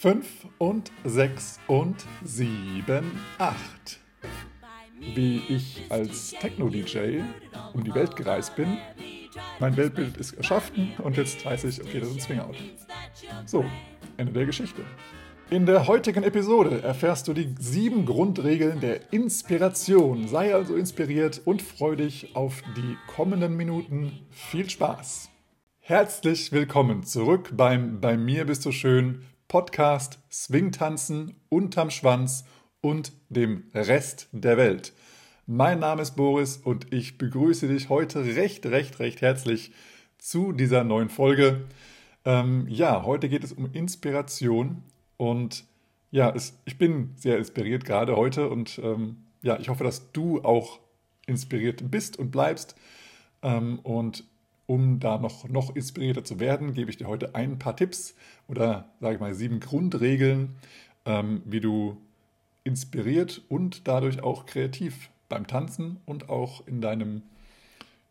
Fünf und sechs und sieben, acht. Wie ich als Techno-DJ um die Welt gereist bin. Mein Weltbild ist erschaffen und jetzt weiß ich, okay, das ist ein Swingout. So, Ende der Geschichte. In der heutigen Episode erfährst du die sieben Grundregeln der Inspiration. Sei also inspiriert und freu dich auf die kommenden Minuten. Viel Spaß! Herzlich willkommen zurück beim Bei mir bist du schön Podcast Swingtanzen unterm Schwanz und dem Rest der Welt. Mein Name ist Boris und ich begrüße dich heute recht, recht, recht herzlich zu dieser neuen Folge. Ähm, ja, heute geht es um Inspiration und ja, es, ich bin sehr inspiriert gerade heute und ähm, ja, ich hoffe, dass du auch inspiriert bist und bleibst. Ähm, und um da noch, noch inspirierter zu werden, gebe ich dir heute ein paar Tipps oder sage ich mal sieben Grundregeln, ähm, wie du inspiriert und dadurch auch kreativ beim Tanzen und auch in deinem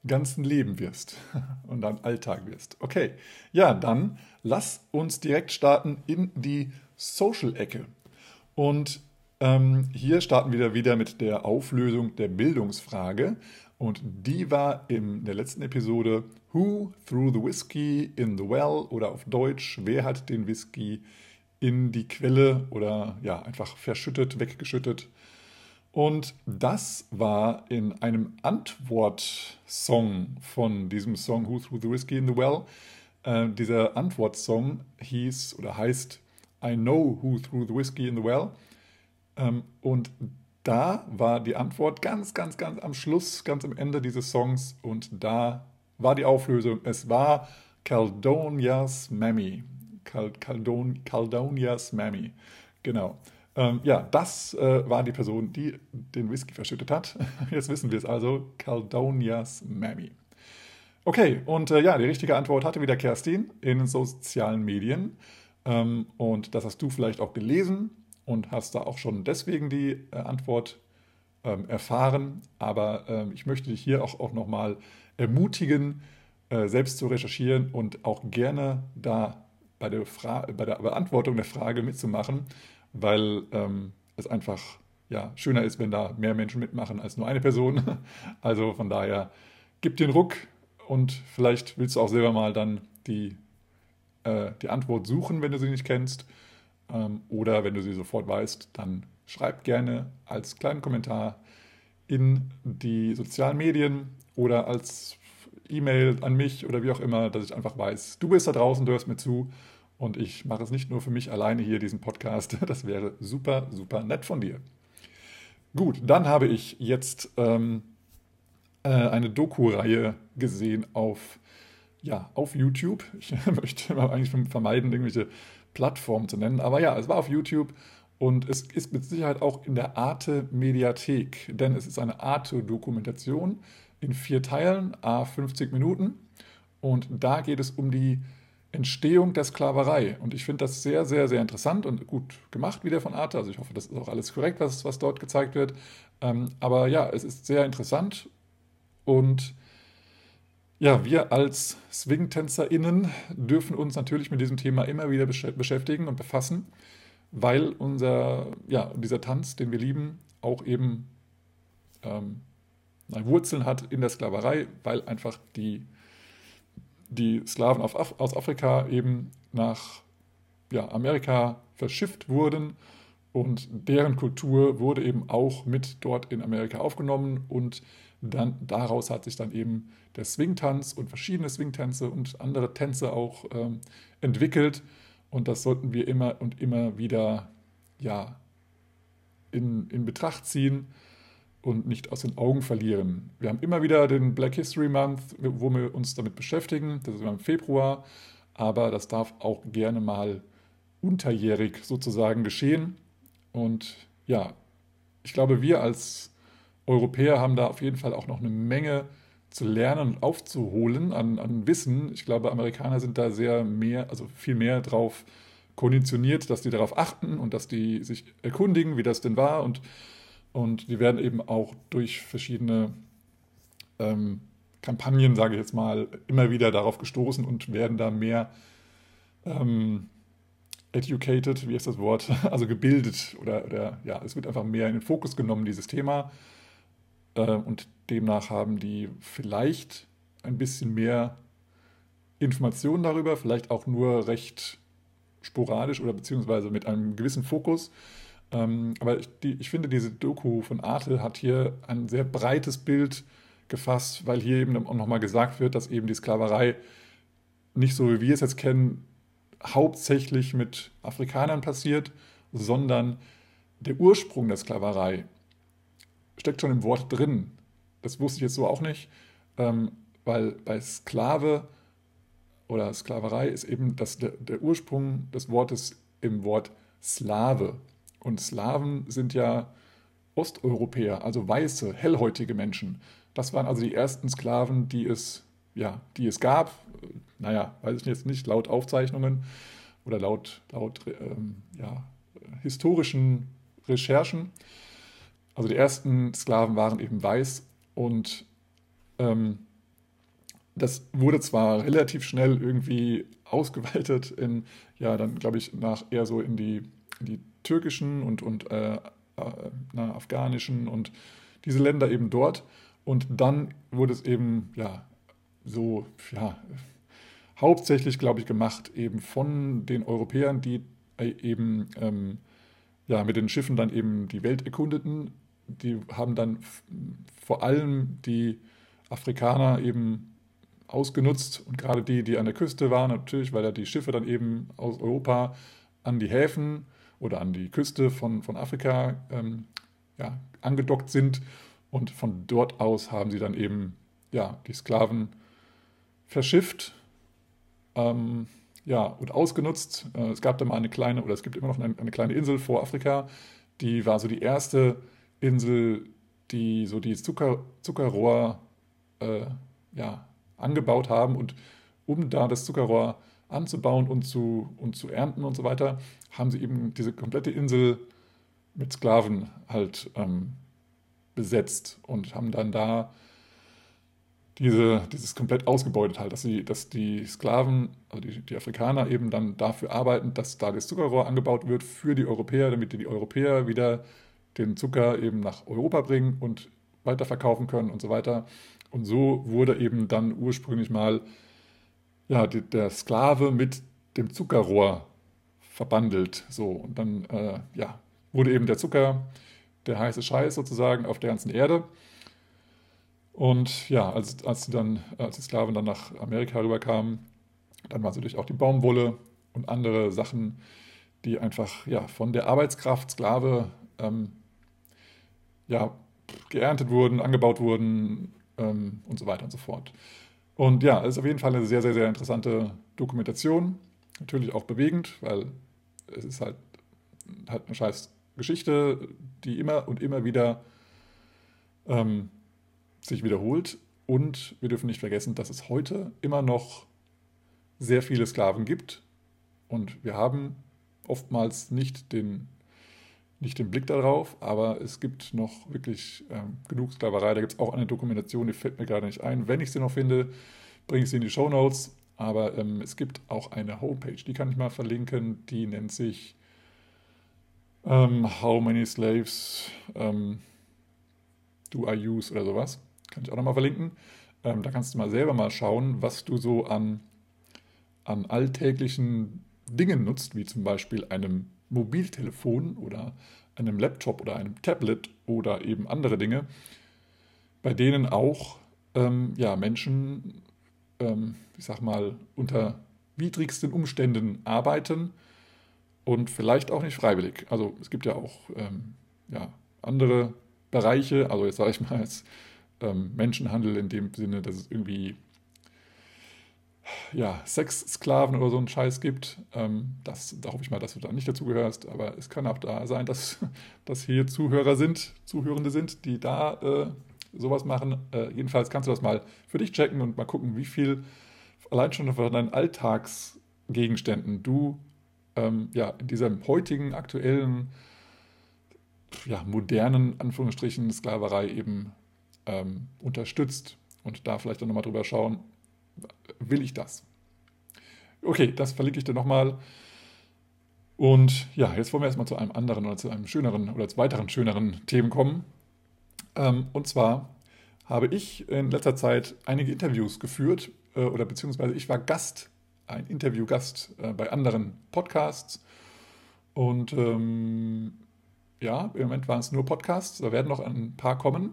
ganzen Leben wirst und deinem Alltag wirst. Okay, ja, dann lass uns direkt starten in die Social-Ecke. Und ähm, hier starten wir wieder mit der Auflösung der Bildungsfrage. Und die war in der letzten Episode Who threw the whiskey in the well oder auf Deutsch, wer hat den Whisky in die Quelle oder ja, einfach verschüttet, weggeschüttet. Und das war in einem Antwortsong von diesem Song Who Threw the Whiskey in the Well. Äh, dieser Antwortsong hieß oder heißt I Know Who Threw the Whiskey in the Well. Ähm, und da war die Antwort ganz, ganz, ganz am Schluss, ganz am Ende dieses Songs. Und da war die Auflösung. Es war Caldonias Mammy. Caldon, Caldonias Mammy. Genau. Ähm, ja, das äh, war die Person, die den Whisky verschüttet hat. Jetzt wissen wir es also. Caldonias Mammy. Okay, und äh, ja, die richtige Antwort hatte wieder Kerstin in sozialen Medien. Ähm, und das hast du vielleicht auch gelesen und hast da auch schon deswegen die äh, Antwort ähm, erfahren. Aber ähm, ich möchte dich hier auch, auch nochmal ermutigen, äh, selbst zu recherchieren und auch gerne da bei der, Fra bei der Beantwortung der Frage mitzumachen, weil ähm, es einfach ja, schöner ist, wenn da mehr Menschen mitmachen als nur eine Person. Also von daher, gib den Ruck und vielleicht willst du auch selber mal dann die, äh, die Antwort suchen, wenn du sie nicht kennst. Ähm, oder wenn du sie sofort weißt, dann schreib gerne als kleinen Kommentar in die sozialen Medien oder als E-Mail an mich oder wie auch immer, dass ich einfach weiß, du bist da draußen, du hörst mir zu und ich mache es nicht nur für mich alleine hier, diesen Podcast. Das wäre super, super nett von dir. Gut, dann habe ich jetzt ähm, äh, eine Doku-Reihe gesehen auf, ja, auf YouTube. Ich möchte eigentlich vermeiden, irgendwelche Plattform zu nennen. Aber ja, es war auf YouTube und es ist mit Sicherheit auch in der Arte Mediathek, denn es ist eine Arte-Dokumentation in vier Teilen, a 50 Minuten. Und da geht es um die Entstehung der Sklaverei. Und ich finde das sehr, sehr, sehr interessant und gut gemacht wieder von Arte. Also ich hoffe, das ist auch alles korrekt, was, was dort gezeigt wird. Ähm, aber ja, es ist sehr interessant und ja, wir als Swing-TänzerInnen dürfen uns natürlich mit diesem Thema immer wieder beschäftigen und befassen, weil unser, ja, dieser Tanz, den wir lieben, auch eben ähm, Wurzeln hat in der Sklaverei, weil einfach die, die Sklaven Af aus Afrika eben nach ja, Amerika verschifft wurden und deren Kultur wurde eben auch mit dort in Amerika aufgenommen und dann, daraus hat sich dann eben der Swingtanz und verschiedene Swingtänze und andere Tänze auch ähm, entwickelt. Und das sollten wir immer und immer wieder ja, in, in Betracht ziehen und nicht aus den Augen verlieren. Wir haben immer wieder den Black History Month, wo wir uns damit beschäftigen. Das ist immer im Februar. Aber das darf auch gerne mal unterjährig sozusagen geschehen. Und ja, ich glaube, wir als Europäer haben da auf jeden Fall auch noch eine Menge zu lernen und aufzuholen an, an Wissen. Ich glaube, Amerikaner sind da sehr mehr, also viel mehr drauf konditioniert, dass die darauf achten und dass die sich erkundigen, wie das denn war. Und, und die werden eben auch durch verschiedene ähm, Kampagnen, sage ich jetzt mal, immer wieder darauf gestoßen und werden da mehr ähm, educated, wie ist das Wort, also gebildet oder, oder ja, es wird einfach mehr in den Fokus genommen, dieses Thema. Äh, und demnach haben die vielleicht ein bisschen mehr Informationen darüber, vielleicht auch nur recht sporadisch oder beziehungsweise mit einem gewissen Fokus. Ähm, aber ich, die, ich finde, diese Doku von Arte hat hier ein sehr breites Bild gefasst, weil hier eben auch nochmal gesagt wird, dass eben die Sklaverei nicht so, wie wir es jetzt kennen, hauptsächlich mit Afrikanern passiert, sondern der Ursprung der Sklaverei steckt schon im Wort drin. Das wusste ich jetzt so auch nicht, ähm, weil bei Sklave oder Sklaverei ist eben das, der, der Ursprung des Wortes im Wort Slave. Und Slaven sind ja Osteuropäer, also weiße, hellhäutige Menschen. Das waren also die ersten Sklaven, die es, ja, die es gab. Naja, weiß ich jetzt nicht, laut Aufzeichnungen oder laut, laut ähm, ja, historischen Recherchen. Also die ersten Sklaven waren eben weiß und ähm, das wurde zwar relativ schnell irgendwie ausgeweitet in, ja, dann glaube ich, nach eher so in die, in die türkischen und, und äh, äh, na, afghanischen und diese Länder eben dort. Und dann wurde es eben, ja, so, ja, hauptsächlich, glaube ich, gemacht eben von den Europäern, die äh, eben, ähm, ja, mit den Schiffen dann eben die Welt erkundeten. Die haben dann vor allem die Afrikaner eben ausgenutzt und gerade die, die an der Küste waren, natürlich, weil ja die Schiffe dann eben aus Europa an die Häfen oder an die Küste von, von Afrika ähm, ja, angedockt sind und von dort aus haben sie dann eben ja, die Sklaven verschifft ähm, ja, und ausgenutzt. Äh, es gab da mal eine kleine, oder es gibt immer noch eine, eine kleine Insel vor Afrika, die war so die erste Insel, die so die Zucker, Zuckerrohr äh, ja, angebaut haben und um da das Zuckerrohr anzubauen und zu, und zu ernten und so weiter, haben sie eben diese komplette Insel mit Sklaven halt ähm, besetzt und haben dann da diese, dieses komplett ausgebeutet halt, dass, sie, dass die Sklaven, also die, die Afrikaner eben dann dafür arbeiten, dass da das Zuckerrohr angebaut wird für die Europäer, damit die Europäer wieder den Zucker eben nach Europa bringen und weiterverkaufen können und so weiter. Und so wurde eben dann ursprünglich mal ja, die, der Sklave mit dem Zuckerrohr verbandelt. So, und dann äh, ja, wurde eben der Zucker der heiße Scheiß sozusagen auf der ganzen Erde. Und ja, als, als, die dann, als die Sklaven dann nach Amerika rüberkamen, dann war es natürlich auch die Baumwolle und andere Sachen, die einfach ja, von der Arbeitskraft Sklave ähm, ja, geerntet wurden, angebaut wurden, ähm, und so weiter und so fort. Und ja, es ist auf jeden Fall eine sehr, sehr, sehr interessante Dokumentation. Natürlich auch bewegend, weil es ist halt, halt eine scheiß Geschichte, die immer und immer wieder ähm, sich wiederholt. Und wir dürfen nicht vergessen, dass es heute immer noch sehr viele Sklaven gibt. Und wir haben oftmals nicht den nicht den Blick darauf, aber es gibt noch wirklich ähm, genug Sklaverei. Da gibt es auch eine Dokumentation, die fällt mir gerade nicht ein. Wenn ich sie noch finde, bringe ich sie in die Show Notes. Aber ähm, es gibt auch eine Homepage, die kann ich mal verlinken. Die nennt sich ähm, How Many Slaves ähm, Do I Use oder sowas. Kann ich auch nochmal verlinken. Ähm, da kannst du mal selber mal schauen, was du so an, an alltäglichen Dingen nutzt, wie zum Beispiel einem Mobiltelefon oder einem Laptop oder einem Tablet oder eben andere Dinge, bei denen auch ähm, ja, Menschen, ähm, ich sag mal, unter widrigsten Umständen arbeiten und vielleicht auch nicht freiwillig. Also es gibt ja auch ähm, ja, andere Bereiche, also jetzt sage ich mal jetzt ähm, Menschenhandel in dem Sinne, dass es irgendwie ja, Sexsklaven oder so einen Scheiß gibt. Ähm, das, da hoffe ich mal, dass du da nicht dazugehörst. Aber es kann auch da sein, dass, dass hier Zuhörer sind, Zuhörende sind, die da äh, sowas machen. Äh, jedenfalls kannst du das mal für dich checken und mal gucken, wie viel allein schon von deinen Alltagsgegenständen du ähm, ja, in diesem heutigen, aktuellen, ja, modernen, Anführungsstrichen, Sklaverei eben ähm, unterstützt. Und da vielleicht dann nochmal drüber schauen, will ich das? Okay, das verlinke ich dir nochmal. Und ja, jetzt wollen wir erstmal zu einem anderen oder zu einem schöneren oder zu weiteren schöneren Themen kommen. Ähm, und zwar habe ich in letzter Zeit einige Interviews geführt äh, oder beziehungsweise ich war Gast, ein Interviewgast äh, bei anderen Podcasts. Und ähm, ja, im Moment waren es nur Podcasts, da werden noch ein paar kommen,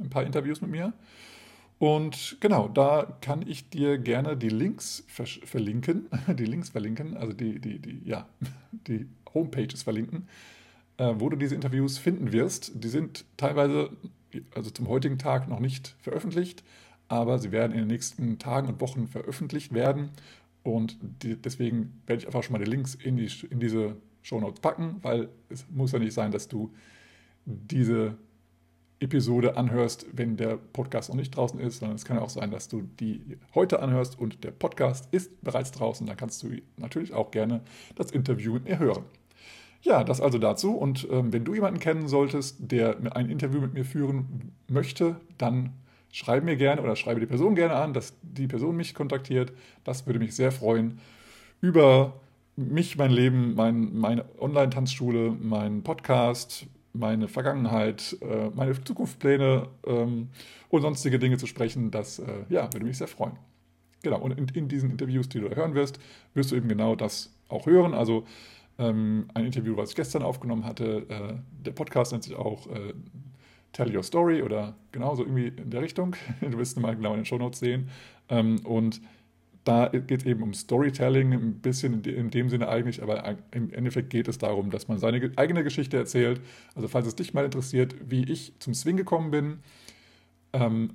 ein paar Interviews mit mir. Und genau, da kann ich dir gerne die Links verlinken, die Links verlinken, also die, die, die, ja, die Homepages verlinken, äh, wo du diese Interviews finden wirst. Die sind teilweise, also zum heutigen Tag noch nicht veröffentlicht, aber sie werden in den nächsten Tagen und Wochen veröffentlicht werden. Und die, deswegen werde ich einfach schon mal die Links in, die, in diese Shownotes packen, weil es muss ja nicht sein, dass du diese Episode anhörst, wenn der Podcast noch nicht draußen ist, sondern es kann auch sein, dass du die heute anhörst und der Podcast ist bereits draußen. Dann kannst du natürlich auch gerne das Interview mit mir hören. Ja, das also dazu. Und ähm, wenn du jemanden kennen solltest, der ein Interview mit mir führen möchte, dann schreibe mir gerne oder schreibe die Person gerne an, dass die Person mich kontaktiert. Das würde mich sehr freuen. Über mich, mein Leben, mein, meine Online-Tanzschule, meinen Podcast, meine Vergangenheit, äh, meine Zukunftspläne ähm, und sonstige Dinge zu sprechen, das äh, ja, würde mich sehr freuen. Genau, und in, in, diesen Interviews, die du hören wirst, wirst du eben genau das auch hören. Also ähm, ein Interview, was ich gestern aufgenommen hatte, äh, der Podcast nennt sich auch äh, Tell Your Story oder genauso irgendwie in der Richtung. Du wirst es mal genau in den Show Notes sehen. Ähm, und da geht es eben um Storytelling, ein bisschen in dem Sinne eigentlich, aber im Endeffekt geht es darum, dass man seine eigene Geschichte erzählt. Also falls es dich mal interessiert, wie ich zum Swing gekommen bin, ähm,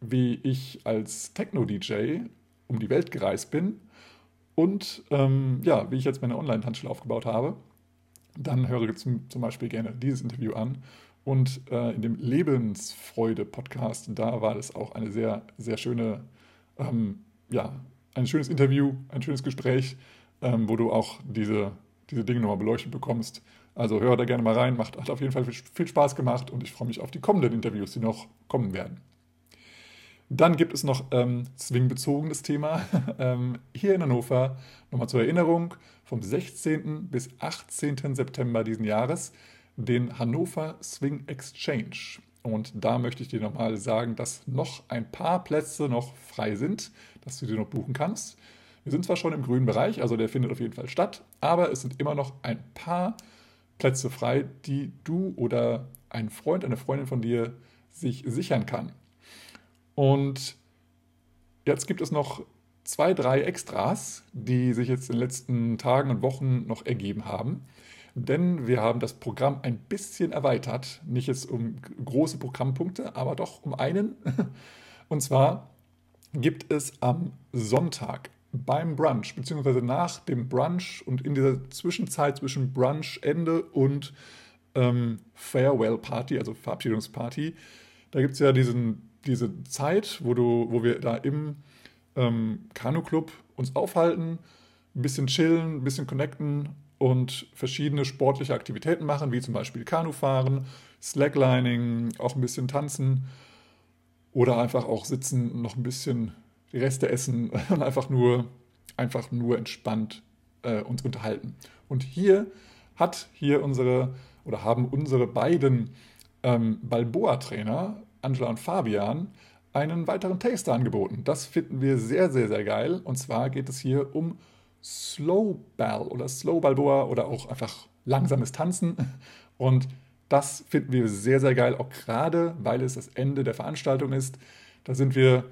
wie ich als Techno-DJ um die Welt gereist bin und ähm, ja, wie ich jetzt meine Online-Tanzschule aufgebaut habe, dann höre zum, zum Beispiel gerne dieses Interview an. Und äh, in dem Lebensfreude-Podcast, da war das auch eine sehr, sehr schöne ähm, ja, ein schönes Interview, ein schönes Gespräch, ähm, wo du auch diese, diese Dinge nochmal beleuchtet bekommst. Also hör da gerne mal rein, macht, hat auf jeden Fall viel Spaß gemacht und ich freue mich auf die kommenden Interviews, die noch kommen werden. Dann gibt es noch ähm, Swing-bezogenes Thema. ähm, hier in Hannover, nochmal zur Erinnerung, vom 16. bis 18. September diesen Jahres den Hannover Swing Exchange. Und da möchte ich dir nochmal sagen, dass noch ein paar Plätze noch frei sind, dass du sie noch buchen kannst. Wir sind zwar schon im grünen Bereich, also der findet auf jeden Fall statt, aber es sind immer noch ein paar Plätze frei, die du oder ein Freund, eine Freundin von dir sich sichern kann. Und jetzt gibt es noch zwei, drei Extras, die sich jetzt in den letzten Tagen und Wochen noch ergeben haben denn wir haben das Programm ein bisschen erweitert. Nicht jetzt um große Programmpunkte, aber doch um einen. Und zwar gibt es am Sonntag beim Brunch, beziehungsweise nach dem Brunch und in dieser Zwischenzeit zwischen Brunchende und ähm, Farewell Party, also Verabschiedungsparty, da gibt es ja diesen, diese Zeit, wo, du, wo wir da im ähm, Kanu-Club uns aufhalten, ein bisschen chillen, ein bisschen connecten und verschiedene sportliche Aktivitäten machen, wie zum Beispiel Kanufahren, Slacklining, auch ein bisschen tanzen oder einfach auch sitzen, noch ein bisschen die Reste essen und einfach nur, einfach nur entspannt äh, uns unterhalten. Und hier hat hier unsere oder haben unsere beiden ähm, Balboa-Trainer, Angela und Fabian, einen weiteren Taster angeboten. Das finden wir sehr, sehr, sehr geil. Und zwar geht es hier um Slow Ball oder Slow Balboa oder auch einfach langsames Tanzen. Und das finden wir sehr, sehr geil, auch gerade weil es das Ende der Veranstaltung ist. Da sind wir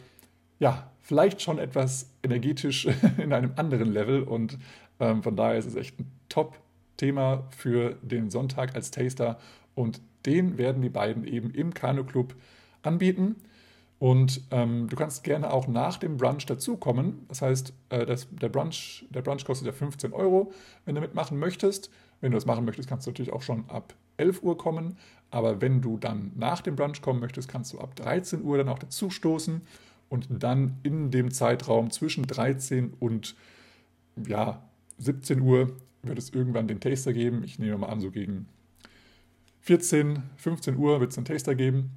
ja vielleicht schon etwas energetisch in einem anderen Level und ähm, von daher ist es echt ein Top-Thema für den Sonntag als Taster und den werden die beiden eben im Kanu Club anbieten. Und ähm, du kannst gerne auch nach dem Brunch dazukommen. Das heißt, äh, das, der, Brunch, der Brunch kostet ja 15 Euro, wenn du mitmachen möchtest. Wenn du das machen möchtest, kannst du natürlich auch schon ab 11 Uhr kommen. Aber wenn du dann nach dem Brunch kommen möchtest, kannst du ab 13 Uhr dann auch dazu stoßen und dann in dem Zeitraum zwischen 13 und ja, 17 Uhr wird es irgendwann den Taster geben. Ich nehme mal an, so gegen 14, 15 Uhr wird es einen Taster geben.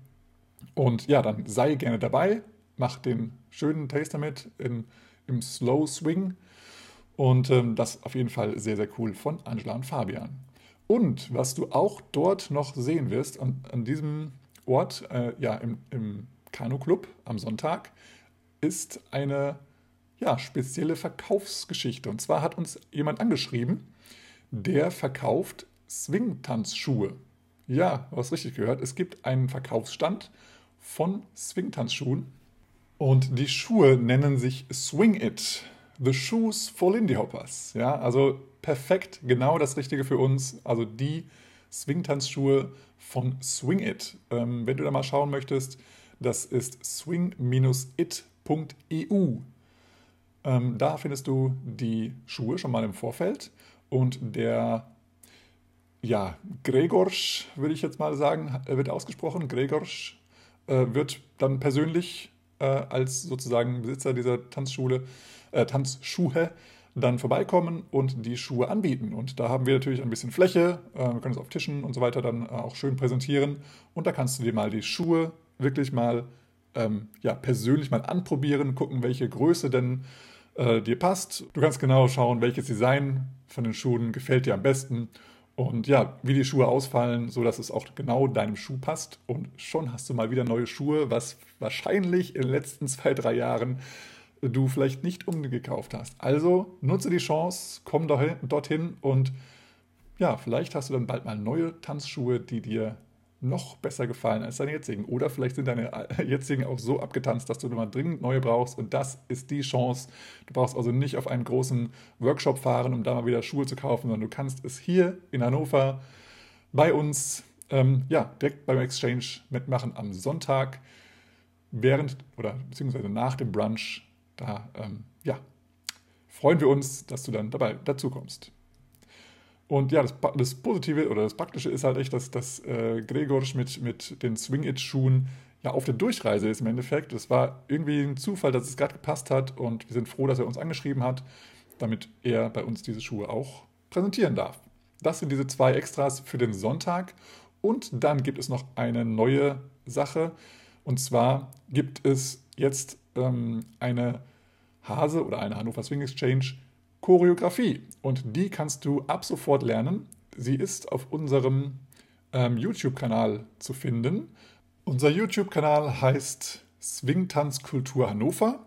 Und ja, dann sei gerne dabei, mach den schönen Taster mit in, im Slow Swing Und ähm, das auf jeden Fall sehr, sehr cool von Angela und Fabian. Und was du auch dort noch sehen wirst, an, an diesem Ort, äh, ja, im, im Kanu-Club am Sonntag, ist eine ja, spezielle Verkaufsgeschichte. Und zwar hat uns jemand angeschrieben, der verkauft Swing-Tanzschuhe. Ja, du hast richtig gehört. Es gibt einen Verkaufsstand von Swing-Tanzschuhen. Und die Schuhe nennen sich Swing It. The Shoes for Lindy Hoppers. Ja, also perfekt, genau das Richtige für uns. Also die Swing-Tanzschuhe von Swing It. Ähm, wenn du da mal schauen möchtest, das ist swing-it.eu. Ähm, da findest du die Schuhe schon mal im Vorfeld und der ja, Gregorsch, würde ich jetzt mal sagen, wird ausgesprochen. Gregorsch äh, wird dann persönlich äh, als sozusagen Besitzer dieser Tanzschule, äh, Tanzschuhe dann vorbeikommen und die Schuhe anbieten. Und da haben wir natürlich ein bisschen Fläche. Äh, wir können es auf Tischen und so weiter dann äh, auch schön präsentieren. Und da kannst du dir mal die Schuhe wirklich mal ähm, ja, persönlich mal anprobieren, gucken, welche Größe denn äh, dir passt. Du kannst genau schauen, welches Design von den Schuhen gefällt dir am besten und ja, wie die Schuhe ausfallen, sodass es auch genau deinem Schuh passt. Und schon hast du mal wieder neue Schuhe, was wahrscheinlich in den letzten zwei, drei Jahren du vielleicht nicht umgekauft hast. Also nutze die Chance, komm dorthin und ja, vielleicht hast du dann bald mal neue Tanzschuhe, die dir noch besser gefallen als deine jetzigen. Oder vielleicht sind deine jetzigen auch so abgetanzt, dass du mal dringend neue brauchst. Und das ist die Chance. Du brauchst also nicht auf einen großen Workshop fahren, um da mal wieder Schuhe zu kaufen, sondern du kannst es hier in Hannover bei uns ähm, ja, direkt beim Exchange mitmachen am Sonntag, während oder beziehungsweise nach dem Brunch. Da ähm, ja, freuen wir uns, dass du dann dabei dazu kommst. Und ja, das, das, Positive oder das Praktische ist halt echt, dass, dass äh, Gregorsch mit, mit den Swing-It-Schuhen ja auf der Durchreise ist im Endeffekt. Es war irgendwie ein Zufall, dass es gerade gepasst hat und wir sind froh, dass er uns angeschrieben hat, damit er bei uns diese Schuhe auch präsentieren darf. Das sind diese zwei Extras für den Sonntag. Und dann gibt es noch eine neue Sache. Und zwar gibt es jetzt ähm, eine Hase oder eine Hannover Swing Exchange Choreografie. Und die kannst du ab sofort lernen. Sie ist auf unserem ähm, YouTube-Kanal zu finden. Unser YouTube-Kanal heißt Swing-Tanzkultur Hannover.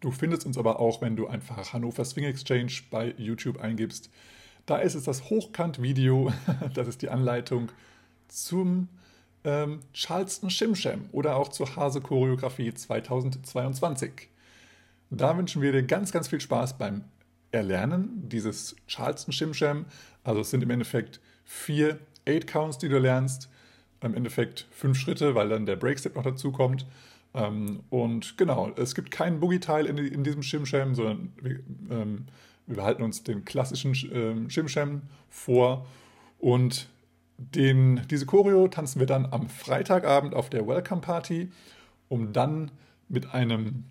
Du findest uns aber auch, wenn du einfach Hannover Swing Exchange bei YouTube eingibst. Da ist es das Hochkant-Video, das ist die Anleitung zum ähm, Charleston Shimsham oder auch zur Hase-Choreografie 2022. Da wünschen wir dir ganz, ganz viel Spaß beim erlernen, dieses Charleston Shimsham. Also es sind im Endeffekt vier Eight Counts, die du lernst. Im Endeffekt fünf Schritte, weil dann der Breakstep noch dazu kommt. Ähm, und genau, es gibt keinen Boogie-Teil in, in, diesem Shimsham, sondern wir, ähm, wir behalten uns den klassischen ähm, Shimsham vor. Und den, diese Choreo tanzen wir dann am Freitagabend auf der Welcome Party, um dann mit einem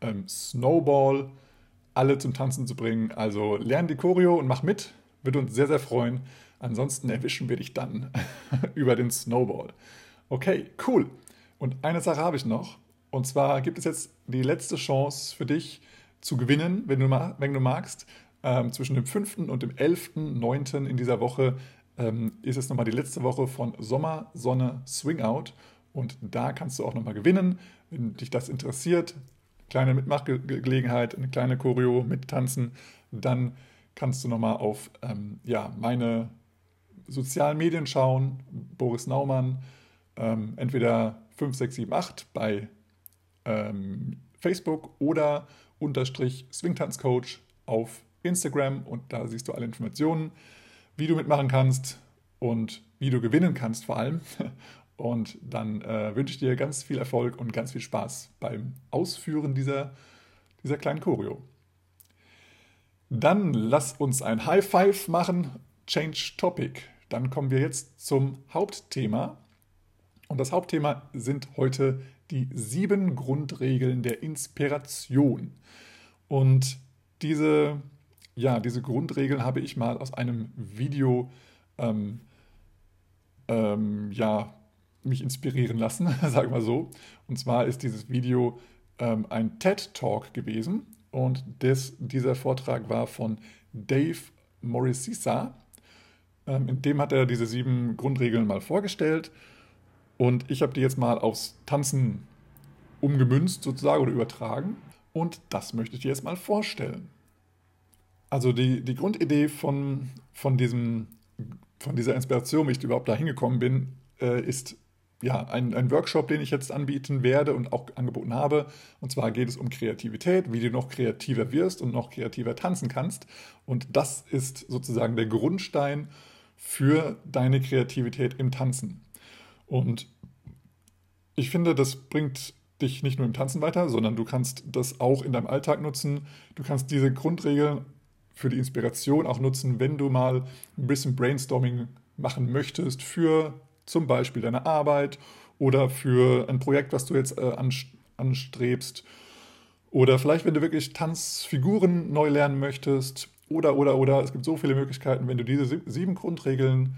ähm, Snowball alle zum Tanzen zu bringen. Also lern die Choreo und mach mit. Würde uns sehr, sehr freuen. Ansonsten erwischen wir dich dann über den Snowball. Okay, cool. Und eine Sache habe ich noch. Und zwar gibt es jetzt die letzte Chance für dich zu gewinnen, wenn du, wenn du magst. Ähm, zwischen dem 5. und dem 11.9. in dieser Woche ähm, ist es nochmal die letzte Woche von Sommer, Sonne, Swing Out. Und da kannst du auch nochmal gewinnen. Wenn dich das interessiert, kleine Mitmachgelegenheit, eine kleine Choreo mit Tanzen, dann kannst du nochmal auf ähm, ja, meine sozialen Medien schauen, Boris Naumann, ähm, entweder 5678 bei ähm, Facebook oder unterstrich Swingtanzcoach auf Instagram und da siehst du alle Informationen, wie du mitmachen kannst und wie du gewinnen kannst vor allem. Und dann äh, wünsche ich dir ganz viel Erfolg und ganz viel Spaß beim Ausführen dieser, dieser kleinen Choreo. Dann lass uns ein High Five machen. Change Topic. Dann kommen wir jetzt zum Hauptthema. Und das Hauptthema sind heute die sieben Grundregeln der Inspiration. Und diese, ja, diese Grundregeln habe ich mal aus einem Video ähm, ähm, ja, mich inspirieren lassen, sagen wir so. Und zwar ist dieses Video ähm, ein TED-Talk gewesen. und des, dieser Vortrag war von Dave Morissisa. Ähm, in dem hat er diese sieben Grundregeln mal vorgestellt und ich habe die jetzt mal aufs Tanzen umgemünzt sozusagen oder übertragen und das möchte ich dir jetzt mal vorstellen. Also die, die Grundidee von, von, diesem, von dieser Inspiration, wie ich überhaupt da hingekommen bin, äh, ist ja, ein, ein Workshop, den ich jetzt anbieten werde und auch angeboten habe. Und zwar geht es um Kreativität, wie du noch kreativer wirst und noch kreativer tanzen kannst. Und das ist sozusagen der Grundstein für deine Kreativität im Tanzen. Und ich finde, das bringt dich nicht nur im Tanzen weiter, sondern du kannst das auch in deinem Alltag nutzen. Du kannst diese Grundregeln für die Inspiration auch nutzen, wenn du mal ein bisschen Brainstorming machen möchtest für zum Beispiel deine Arbeit oder für ein Projekt, was du jetzt äh, anstrebst. Oder vielleicht, wenn du wirklich Tanzfiguren neu lernen möchtest. Oder, oder, oder. Es gibt so viele Möglichkeiten. Wenn du diese sieben Grundregeln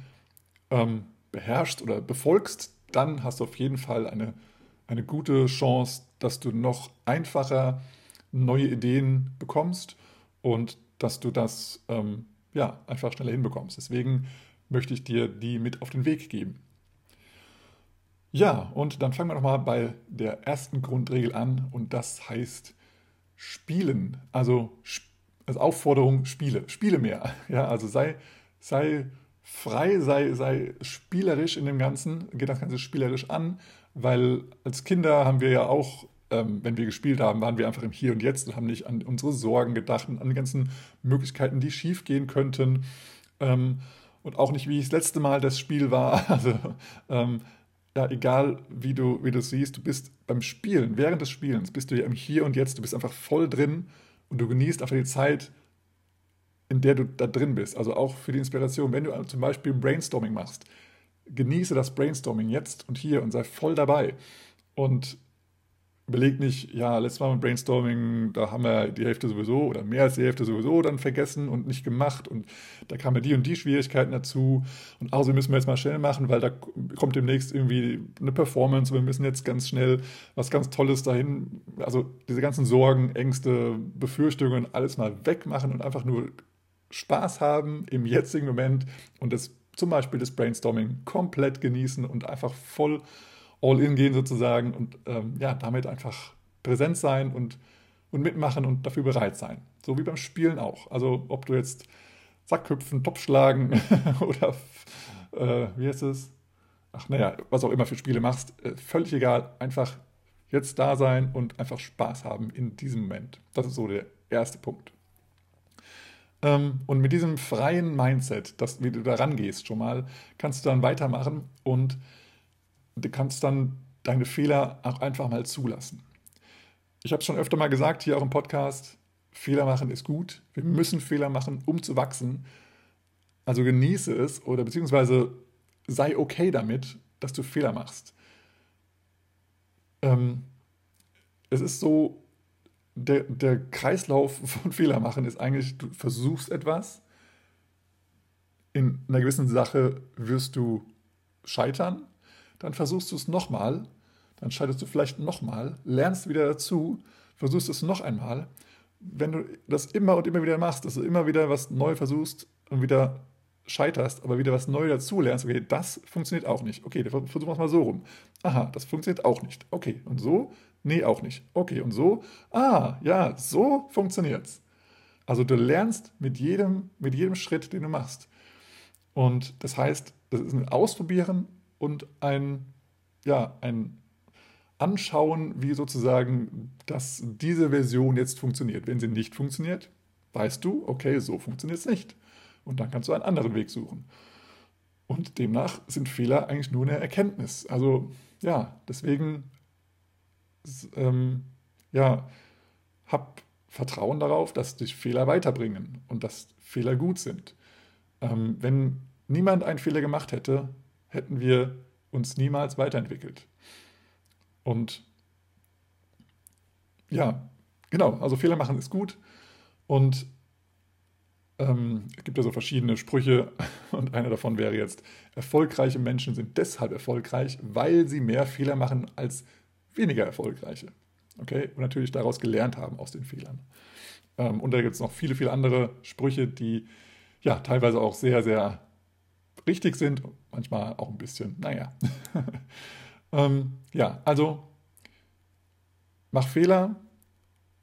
ähm, beherrschst oder befolgst, dann hast du auf jeden Fall eine, eine gute Chance, dass du noch einfacher neue Ideen bekommst und dass du das ähm, ja, einfach schneller hinbekommst. Deswegen möchte ich dir die mit auf den Weg geben. Ja, und dann fangen wir nochmal bei der ersten Grundregel an und das heißt Spielen. Also als Aufforderung, spiele. Spiele mehr. Ja, also sei, sei frei, sei, sei spielerisch in dem Ganzen, geht das Ganze spielerisch an, weil als Kinder haben wir ja auch, ähm, wenn wir gespielt haben, waren wir einfach im Hier und Jetzt und haben nicht an unsere Sorgen gedacht und an die ganzen Möglichkeiten, die schief gehen könnten. Ähm, und auch nicht, wie das letzte Mal das Spiel war. Also ähm, ja, egal wie du, wie du siehst, du bist beim Spielen, während des Spielens, bist du ja im Hier und Jetzt, du bist einfach voll drin und du genießt einfach die Zeit, in der du da drin bist. Also auch für die Inspiration, wenn du zum Beispiel Brainstorming machst, genieße das Brainstorming jetzt und hier und sei voll dabei. Und überleg nicht, ja, letztes Mal mit Brainstorming, da haben wir die Hälfte sowieso oder mehr als die Hälfte sowieso dann vergessen und nicht gemacht und da kamen die und die Schwierigkeiten dazu. Und also müssen wir jetzt mal schnell machen, weil da kommt demnächst irgendwie eine Performance, wir müssen jetzt ganz schnell was ganz Tolles dahin, also diese ganzen Sorgen, Ängste, Befürchtungen, alles mal wegmachen und einfach nur Spaß haben im jetzigen Moment und das zum Beispiel das Brainstorming komplett genießen und einfach voll all in gehen sozusagen und ähm, ja, damit einfach präsent sein und, und mitmachen und dafür bereit sein. So wie beim Spielen auch. Also ob du jetzt Sackhüpfen, Topfschlagen oder äh, wie heißt es? Ach naja, was auch immer für Spiele machst, äh, völlig egal. Einfach jetzt da sein und einfach Spaß haben in diesem Moment. Das ist so der erste Punkt. Ähm, und mit diesem freien Mindset, dass, wie du da rangehst schon mal, kannst du dann weitermachen und du kannst dann deine Fehler auch einfach mal zulassen. Ich habe es schon öfter mal gesagt, hier auch im Podcast, Fehler machen ist gut. Wir müssen Fehler machen, um zu wachsen. Also genieße es oder beziehungsweise sei okay damit, dass du Fehler machst. Ähm, es ist so, der, der Kreislauf von Fehler machen ist eigentlich, du versuchst etwas, in einer gewissen Sache wirst du scheitern dann versuchst du es nochmal, dann scheiterst du vielleicht nochmal, lernst wieder dazu, versuchst es noch einmal. Wenn du das immer und immer wieder machst, dass du immer wieder was neu versuchst und wieder scheiterst, aber wieder was Neues dazu lernst, okay, das funktioniert auch nicht. Okay, dann versuchen wir es mal so rum. Aha, das funktioniert auch nicht. Okay, und so? Nee, auch nicht. Okay, und so? Ah, ja, so funktioniert's. Also du lernst mit jedem, mit jedem Schritt, den du machst. Und das heißt, das ist ein Ausprobieren und ein, ja, ein Anschauen, wie sozusagen dass diese Version jetzt funktioniert. Wenn sie nicht funktioniert, weißt du, okay, so funktioniert es nicht. Und dann kannst du einen anderen Weg suchen. Und demnach sind Fehler eigentlich nur eine Erkenntnis. Also ja, deswegen ähm, ja, hab Vertrauen darauf, dass dich Fehler weiterbringen und dass Fehler gut sind. Ähm, wenn niemand einen Fehler gemacht hätte, hätten wir uns niemals weiterentwickelt. Und ja, genau, also Fehler machen ist gut. Und ähm, es gibt ja so verschiedene Sprüche und einer davon wäre jetzt, erfolgreiche Menschen sind deshalb erfolgreich, weil sie mehr Fehler machen als weniger erfolgreiche. Okay? Und natürlich daraus gelernt haben aus den Fehlern. Ähm, und da gibt es noch viele, viele andere Sprüche, die ja teilweise auch sehr, sehr richtig sind, manchmal auch ein bisschen, naja. ähm, ja, also mach Fehler,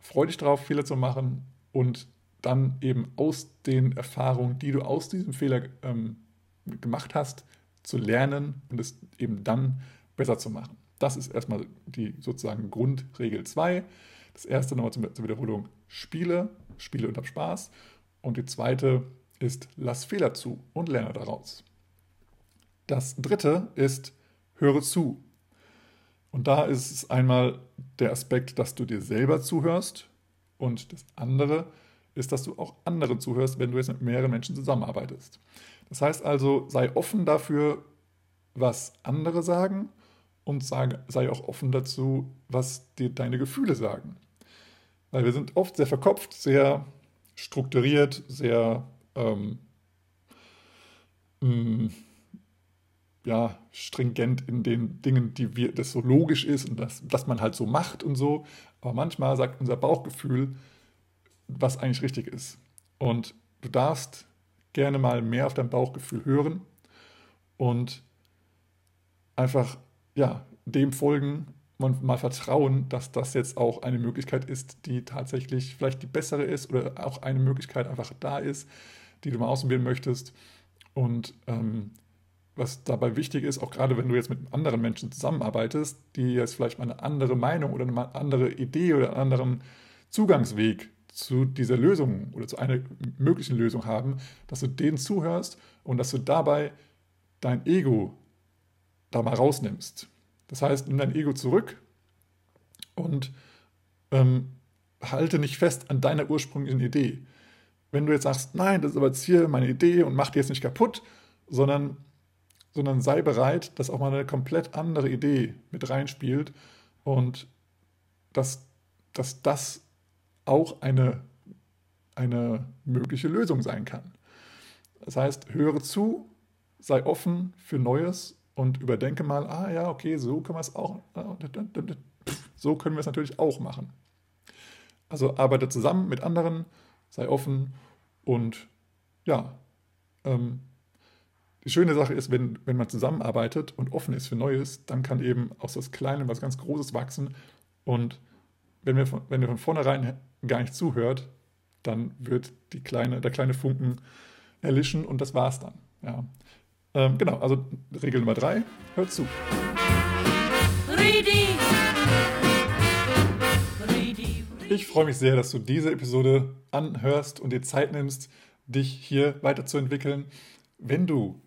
freu dich drauf, Fehler zu machen und dann eben aus den Erfahrungen, die du aus diesem Fehler ähm, gemacht hast, zu lernen und es eben dann besser zu machen. Das ist erstmal die sozusagen Grundregel 2. Das erste nochmal zur Wiederholung, spiele, spiele und hab Spaß. Und die zweite ist, lass Fehler zu und lerne daraus. Das dritte ist, höre zu. Und da ist es einmal der Aspekt, dass du dir selber zuhörst und das andere ist, dass du auch anderen zuhörst, wenn du jetzt mit mehreren Menschen zusammenarbeitest. Das heißt also, sei offen dafür, was andere sagen und sei auch offen dazu, was dir deine Gefühle sagen. Weil wir sind oft sehr verkopft, sehr strukturiert, sehr ähm, mm, ja, stringent in den Dingen, die wir, das so logisch ist und das, dass man halt so macht und so. Aber manchmal sagt unser Bauchgefühl, was eigentlich richtig ist. Und du darfst gerne mal mehr auf dein Bauchgefühl hören und einfach ja, dem folgen und mal vertrauen, dass das jetzt auch eine Möglichkeit ist, die tatsächlich vielleicht die bessere ist oder auch eine Möglichkeit einfach da ist, die du mal ausprobieren möchtest. Und ähm, was dabei wichtig ist, auch gerade wenn du jetzt mit anderen Menschen zusammenarbeitest, die jetzt vielleicht mal eine andere Meinung oder eine andere Idee oder einen anderen Zugangsweg zu dieser Lösung oder zu einer möglichen Lösung haben, dass du denen zuhörst und dass du dabei dein Ego da mal rausnimmst. Das heißt, nimm dein Ego zurück und ähm, halte nicht fest an deiner ursprünglichen Idee. Wenn du jetzt sagst, nein, das ist aber jetzt hier meine Idee und mach die jetzt nicht kaputt, sondern, sondern sei bereit, dass auch mal eine komplett andere Idee mit reinspielt und dass, dass das auch eine, eine mögliche Lösung sein kann. Das heißt, höre zu, sei offen für Neues und überdenke mal, ah ja, okay, so können wir es auch, so können wir es natürlich auch machen. Also arbeite zusammen mit anderen, sei offen und ja, ähm, die schöne Sache ist, wenn, wenn man zusammenarbeitet und offen ist für Neues, dann kann eben aus das Kleine was ganz Großes wachsen. Und wenn wir, von, wenn wir von vornherein gar nicht zuhört, dann wird die kleine, der kleine Funken erlischen und das war's dann. Ja. Ähm, genau, also Regel Nummer drei, hört zu. Ich freue mich sehr, dass du diese Episode anhörst und dir Zeit nimmst, dich hier weiterzuentwickeln. Wenn du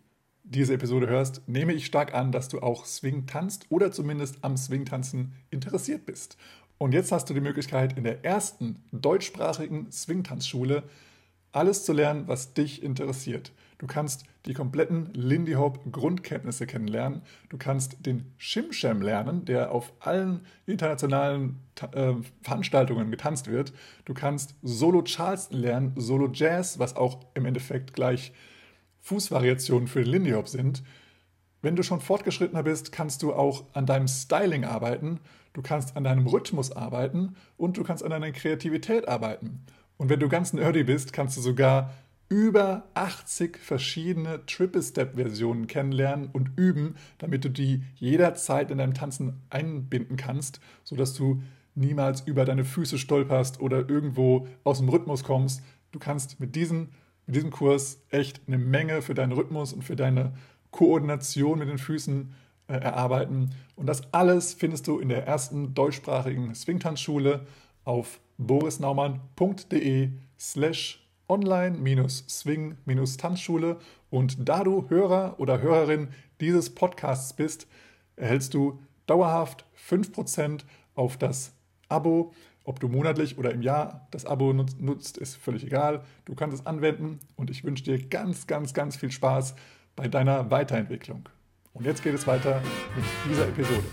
diese Episode hörst, nehme ich stark an, dass du auch Swing tanzt oder zumindest am Swing tanzen interessiert bist. Und jetzt hast du die Möglichkeit, in der ersten deutschsprachigen Swing-Tanzschule alles zu lernen, was dich interessiert. Du kannst die kompletten Lindy Hop Grundkenntnisse kennenlernen. Du kannst den Shimsham lernen, der auf allen internationalen äh, Veranstaltungen getanzt wird. Du kannst Solo Charleston lernen, Solo Jazz, was auch im Endeffekt gleich Fußvariationen für den Lindy Hop sind. Wenn du schon fortgeschrittener bist, kannst du auch an deinem Styling arbeiten, du kannst an deinem Rhythmus arbeiten und du kannst an deiner Kreativität arbeiten. Und wenn du ganz nerdy bist, kannst du sogar über 80 verschiedene Triple-Step-Versionen kennenlernen und üben, damit du die jederzeit in deinem Tanzen einbinden kannst, sodass du niemals über deine Füße stolperst oder irgendwo aus dem Rhythmus kommst. Du kannst mit diesem, mit diesem Kurs echt eine Menge für deinen Rhythmus und für deine Koordination mit den Füßen äh, erarbeiten. Und das alles findest du in der ersten deutschsprachigen Swingtanzschule auf borisnaumann.de slash online-swing-tanzschule. Und da du Hörer oder Hörerin dieses Podcasts bist, erhältst du dauerhaft 5% auf das Abo. Ob du monatlich oder im Jahr das Abo nutzt, ist völlig egal. Du kannst es anwenden und ich wünsche dir ganz, ganz, ganz viel Spaß bei deiner Weiterentwicklung. Und jetzt geht es weiter mit dieser Episode.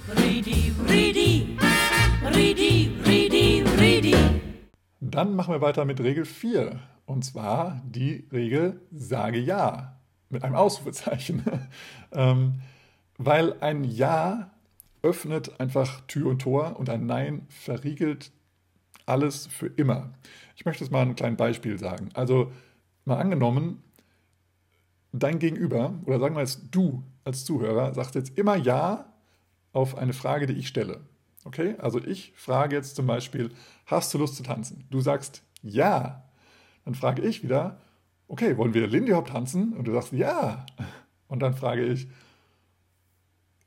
Dann machen wir weiter mit Regel 4. Und zwar die Regel sage ja mit einem Ausrufezeichen. ähm, weil ein Ja öffnet einfach Tür und Tor und ein Nein verriegelt alles für immer. Ich möchte es mal ein kleines Beispiel sagen. Also mal angenommen, dein Gegenüber, oder sagen wir jetzt du als Zuhörer, sagst jetzt immer Ja auf eine Frage, die ich stelle. Okay? Also ich frage jetzt zum Beispiel, hast du Lust zu tanzen? Du sagst Ja. Dann frage ich wieder, okay, wollen wir Lindy Hop tanzen? Und du sagst Ja. Und dann frage ich,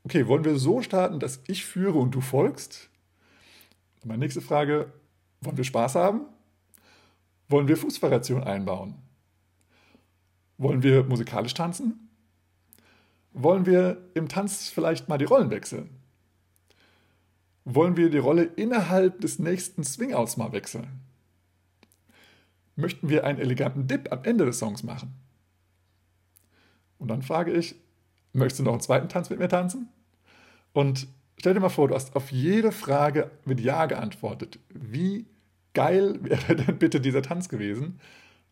okay, wollen wir so starten, dass ich führe und du folgst? Meine nächste Frage, wollen wir Spaß haben? Wollen wir Fußvariation einbauen? Wollen wir musikalisch tanzen? Wollen wir im Tanz vielleicht mal die Rollen wechseln? Wollen wir die Rolle innerhalb des nächsten Swing-Outs mal wechseln? Möchten wir einen eleganten Dip am Ende des Songs machen? Und dann frage ich, möchtest du noch einen zweiten Tanz mit mir tanzen? Und stell dir mal vor, du hast auf jede Frage mit Ja geantwortet. Wie geil wäre denn bitte dieser Tanz gewesen?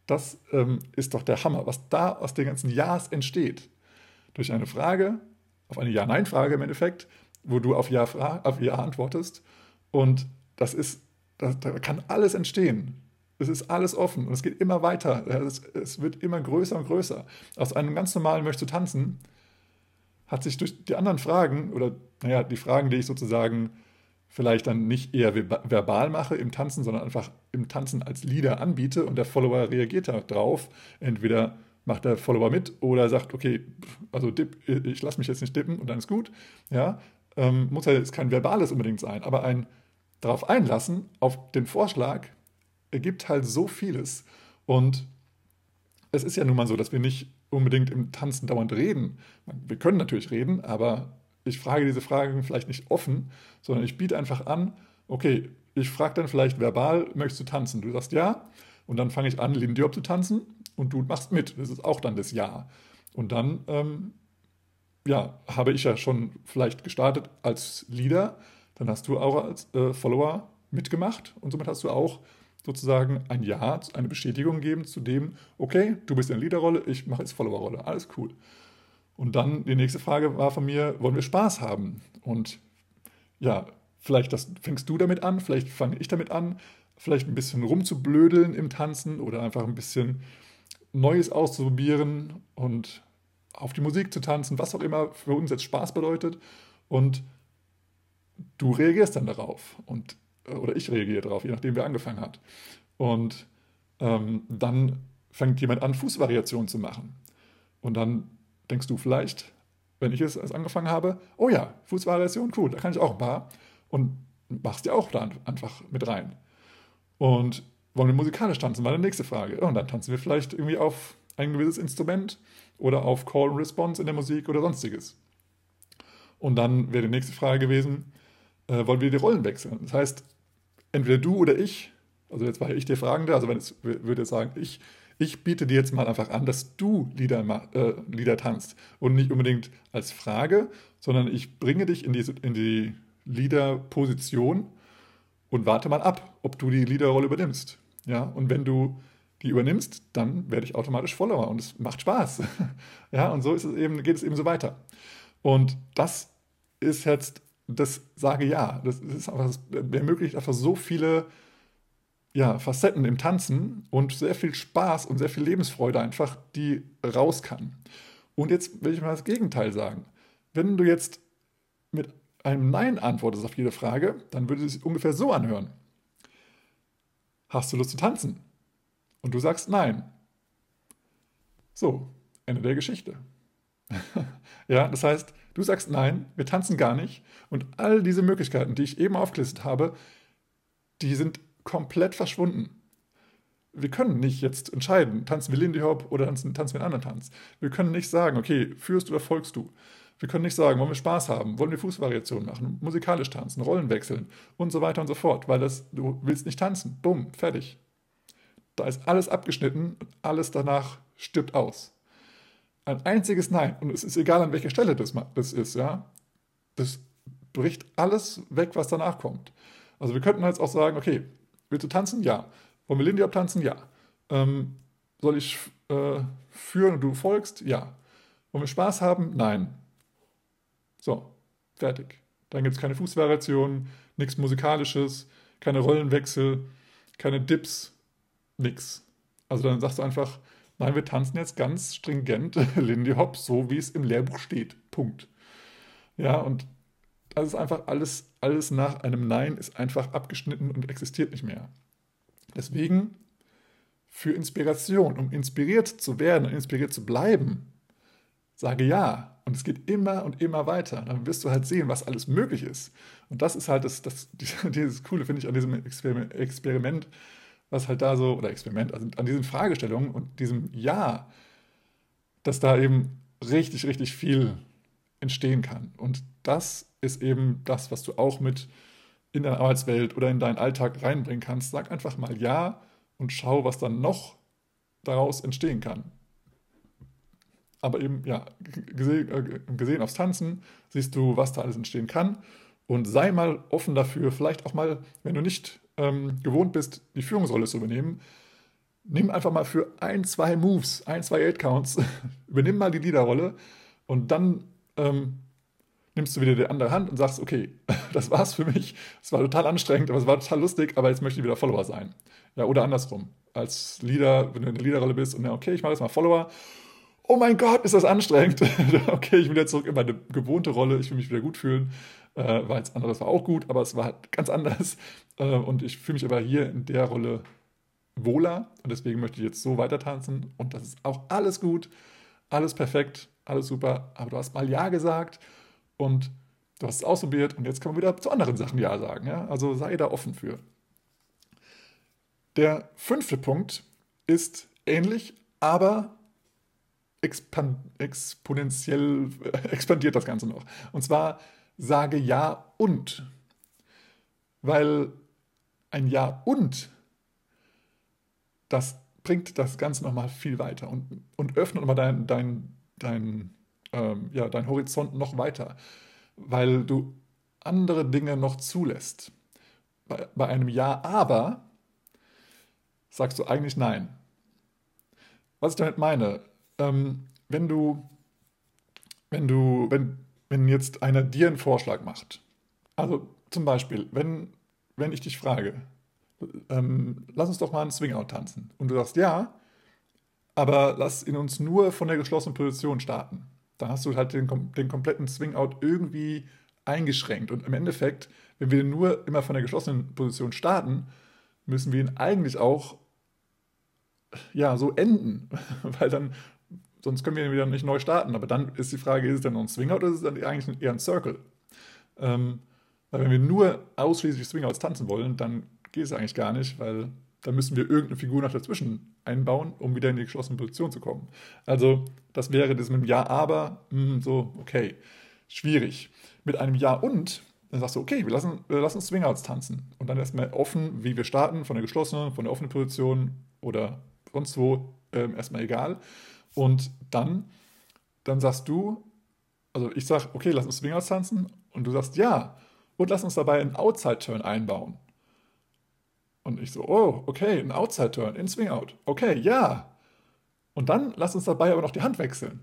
Das ähm, ist doch der Hammer, was da aus den ganzen Ja's entsteht. Durch eine Frage, auf eine Ja-Nein-Frage im Endeffekt, wo du auf Ja, auf ja antwortest. Und das ist, da, da kann alles entstehen. Es ist alles offen und es geht immer weiter. Es, es, wird immer größer und größer. Aus einem ganz normalen Möchtest du tanzen hat sich durch die anderen Fragen oder naja, die Fragen, die ich sozusagen vielleicht dann nicht eher verbal mache im Tanzen, sondern einfach im Tanzen als Leader anbiete und der Follower reagiert darauf. Entweder macht der Follower mit oder sagt, okay, also dip, ich lasse mich jetzt nicht dippen und dann ist gut. Ja, ähm, muss ja jetzt kein verbales unbedingt sein, aber ein darauf einlassen, auf den Vorschlag, ergibt halt so vieles. Und es ist ja nun mal so, dass wir nicht unbedingt im Tanzen dauernd reden. Wir können natürlich reden, aber ich frage diese Fragen vielleicht nicht offen, sondern ich biete einfach an, okay, ich frage dann vielleicht verbal, möchtest du tanzen? Du sagst ja und dann fange ich an, Hop zu tanzen und du machst mit. Das ist auch dann das Ja. Und dann, ähm, ja, habe ich ja schon vielleicht gestartet als Leader, dann hast du auch als äh, Follower mitgemacht und somit hast du auch sozusagen ein Ja, eine Bestätigung geben zu dem, okay, du bist in der Leaderrolle, ich mache jetzt Followerrolle, alles cool. Und dann die nächste Frage war von mir, wollen wir Spaß haben? Und ja, vielleicht das, fängst du damit an, vielleicht fange ich damit an, vielleicht ein bisschen rumzublödeln im Tanzen oder einfach ein bisschen Neues auszuprobieren und auf die Musik zu tanzen, was auch immer für uns jetzt Spaß bedeutet. Und du reagierst dann darauf. Und oder ich reagiere darauf, je nachdem, wer angefangen hat. Und ähm, dann fängt jemand an, Fußvariationen zu machen. Und dann denkst du vielleicht, wenn ich es angefangen habe, oh ja, Fußvariation, cool, da kann ich auch ein paar. Und machst dir auch da einfach mit rein. Und wollen wir musikalisch tanzen? War die nächste Frage. Und dann tanzen wir vielleicht irgendwie auf ein gewisses Instrument oder auf Call and Response in der Musik oder sonstiges. Und dann wäre die nächste Frage gewesen, äh, wollen wir die Rollen wechseln? Das heißt, entweder du oder ich, also jetzt war ich der Fragende, also wenn es würde sagen, ich, ich biete dir jetzt mal einfach an, dass du Lieder, äh, Lieder tanzt und nicht unbedingt als Frage, sondern ich bringe dich in die, in die Liederposition und warte mal ab, ob du die Liederrolle übernimmst. Ja, und wenn du die übernimmst, dann werde ich automatisch Follower und es macht Spaß. ja, und so ist es eben, geht es eben so weiter. Und das ist jetzt das sage ja. Das, ist einfach, das ermöglicht einfach so viele ja, Facetten im Tanzen und sehr viel Spaß und sehr viel Lebensfreude einfach, die raus kann. Und jetzt will ich mal das Gegenteil sagen. Wenn du jetzt mit einem Nein antwortest auf jede Frage, dann würde es sich ungefähr so anhören. Hast du Lust zu tanzen? Und du sagst Nein. So, Ende der Geschichte. ja, das heißt, Du sagst nein, wir tanzen gar nicht. Und all diese Möglichkeiten, die ich eben aufgelistet habe, die sind komplett verschwunden. Wir können nicht jetzt entscheiden, tanzen wir Lindy Hop oder tanzen, tanzen wir einen anderen Tanz. Wir können nicht sagen, okay, führst oder folgst du. Wir können nicht sagen, wollen wir Spaß haben, wollen wir Fußvariationen machen, musikalisch tanzen, Rollen wechseln und so weiter und so fort, weil das, du willst nicht tanzen. Bumm, fertig. Da ist alles abgeschnitten und alles danach stirbt aus ein einziges Nein, und es ist egal, an welcher Stelle das, das ist, ja, das bricht alles weg, was danach kommt. Also wir könnten jetzt auch sagen, okay, willst du tanzen? Ja. Wollen wir Lindy abtanzen? Ja. Ähm, soll ich äh, führen und du folgst? Ja. Wollen wir Spaß haben? Nein. So, fertig. Dann gibt es keine Fußvariationen, nichts Musikalisches, keine Rollenwechsel, keine Dips, nix. Also dann sagst du einfach, nein, wir tanzen jetzt ganz stringent Lindy Hop, so wie es im Lehrbuch steht. Punkt. Ja, und das ist einfach alles, alles nach einem Nein ist einfach abgeschnitten und existiert nicht mehr. Deswegen für Inspiration, um inspiriert zu werden und inspiriert zu bleiben, sage ja. Und es geht immer und immer weiter. Dann wirst du halt sehen, was alles möglich ist. Und das ist halt das, das dieses Coole, finde ich, an diesem Experiment, was halt da so, oder Experiment, also an diesen Fragestellungen und diesem Ja, dass da eben richtig, richtig viel entstehen kann. Und das ist eben das, was du auch mit in deine Arbeitswelt oder in deinen Alltag reinbringen kannst. Sag einfach mal Ja und schau, was dann noch daraus entstehen kann. Aber eben, ja, gesehen, äh, gesehen aufs Tanzen siehst du, was da alles entstehen kann. Und sei mal offen dafür, vielleicht auch mal, wenn du nicht ähm, gewohnt bist, die Führungsrolle zu übernehmen, nimm einfach mal für ein, zwei Moves, ein, zwei Eight-Counts, übernimm mal die Leaderrolle und dann ähm, nimmst du wieder die andere Hand und sagst, okay, das war's für mich. Es war total anstrengend, aber es war total lustig, aber jetzt möchte ich wieder Follower sein. Ja, oder andersrum. Als Leader, wenn du in der Leaderrolle bist und ja, okay, ich mache jetzt mal Follower. Oh mein Gott, ist das anstrengend. okay, ich will jetzt zurück in meine gewohnte Rolle, ich will mich wieder gut fühlen. Äh, weil es anderes war auch gut, aber es war halt ganz anders. Äh, und ich fühle mich aber hier in der Rolle wohler und deswegen möchte ich jetzt so weiter tanzen und das ist auch alles gut, alles perfekt, alles super, aber du hast mal Ja gesagt und du hast es ausprobiert und jetzt kann man wieder zu anderen Sachen Ja sagen. Ja? Also sei da offen für. Der fünfte Punkt ist ähnlich, aber exponentiell expandiert das Ganze noch. Und zwar sage Ja und. Weil ein Ja und, das bringt das Ganze nochmal viel weiter und, und öffnet nochmal dein, dein, dein, ähm, ja, dein Horizont noch weiter, weil du andere Dinge noch zulässt. Bei, bei einem Ja, aber sagst du eigentlich Nein. Was ich damit meine, ähm, wenn du, wenn du, wenn, wenn jetzt einer dir einen Vorschlag macht, also zum Beispiel, wenn, wenn ich dich frage, ähm, lass uns doch mal einen Swing-Out tanzen und du sagst ja, aber lass in uns nur von der geschlossenen Position starten. Dann hast du halt den, den kompletten Swing-Out irgendwie eingeschränkt. Und im Endeffekt, wenn wir nur immer von der geschlossenen Position starten, müssen wir ihn eigentlich auch ja, so enden. Weil dann, sonst können wir ihn wieder nicht neu starten. Aber dann ist die Frage, ist es dann noch ein Swing-Out oder ist es dann eigentlich eher ein Circle? Ähm, weil wenn wir nur ausschließlich Swing-Outs tanzen wollen, dann geht es eigentlich gar nicht, weil dann müssen wir irgendeine Figur noch dazwischen einbauen, um wieder in die geschlossene Position zu kommen. Also das wäre das mit dem Ja, aber, mh, hm, so, okay, schwierig. Mit einem Ja und, dann sagst du, okay, wir lassen, wir lassen Swingouts tanzen. Und dann erstmal offen, wie wir starten, von der geschlossenen, von der offenen Position oder sonst wo, ähm, erstmal egal. Und dann, dann sagst du, also ich sage, okay, lass uns Swingouts tanzen. Und du sagst, ja. Und lass uns dabei einen Outside-Turn einbauen. Und ich so, oh, okay, ein Outside-Turn in Swing-Out. Okay, ja. Und dann lass uns dabei aber noch die Hand wechseln.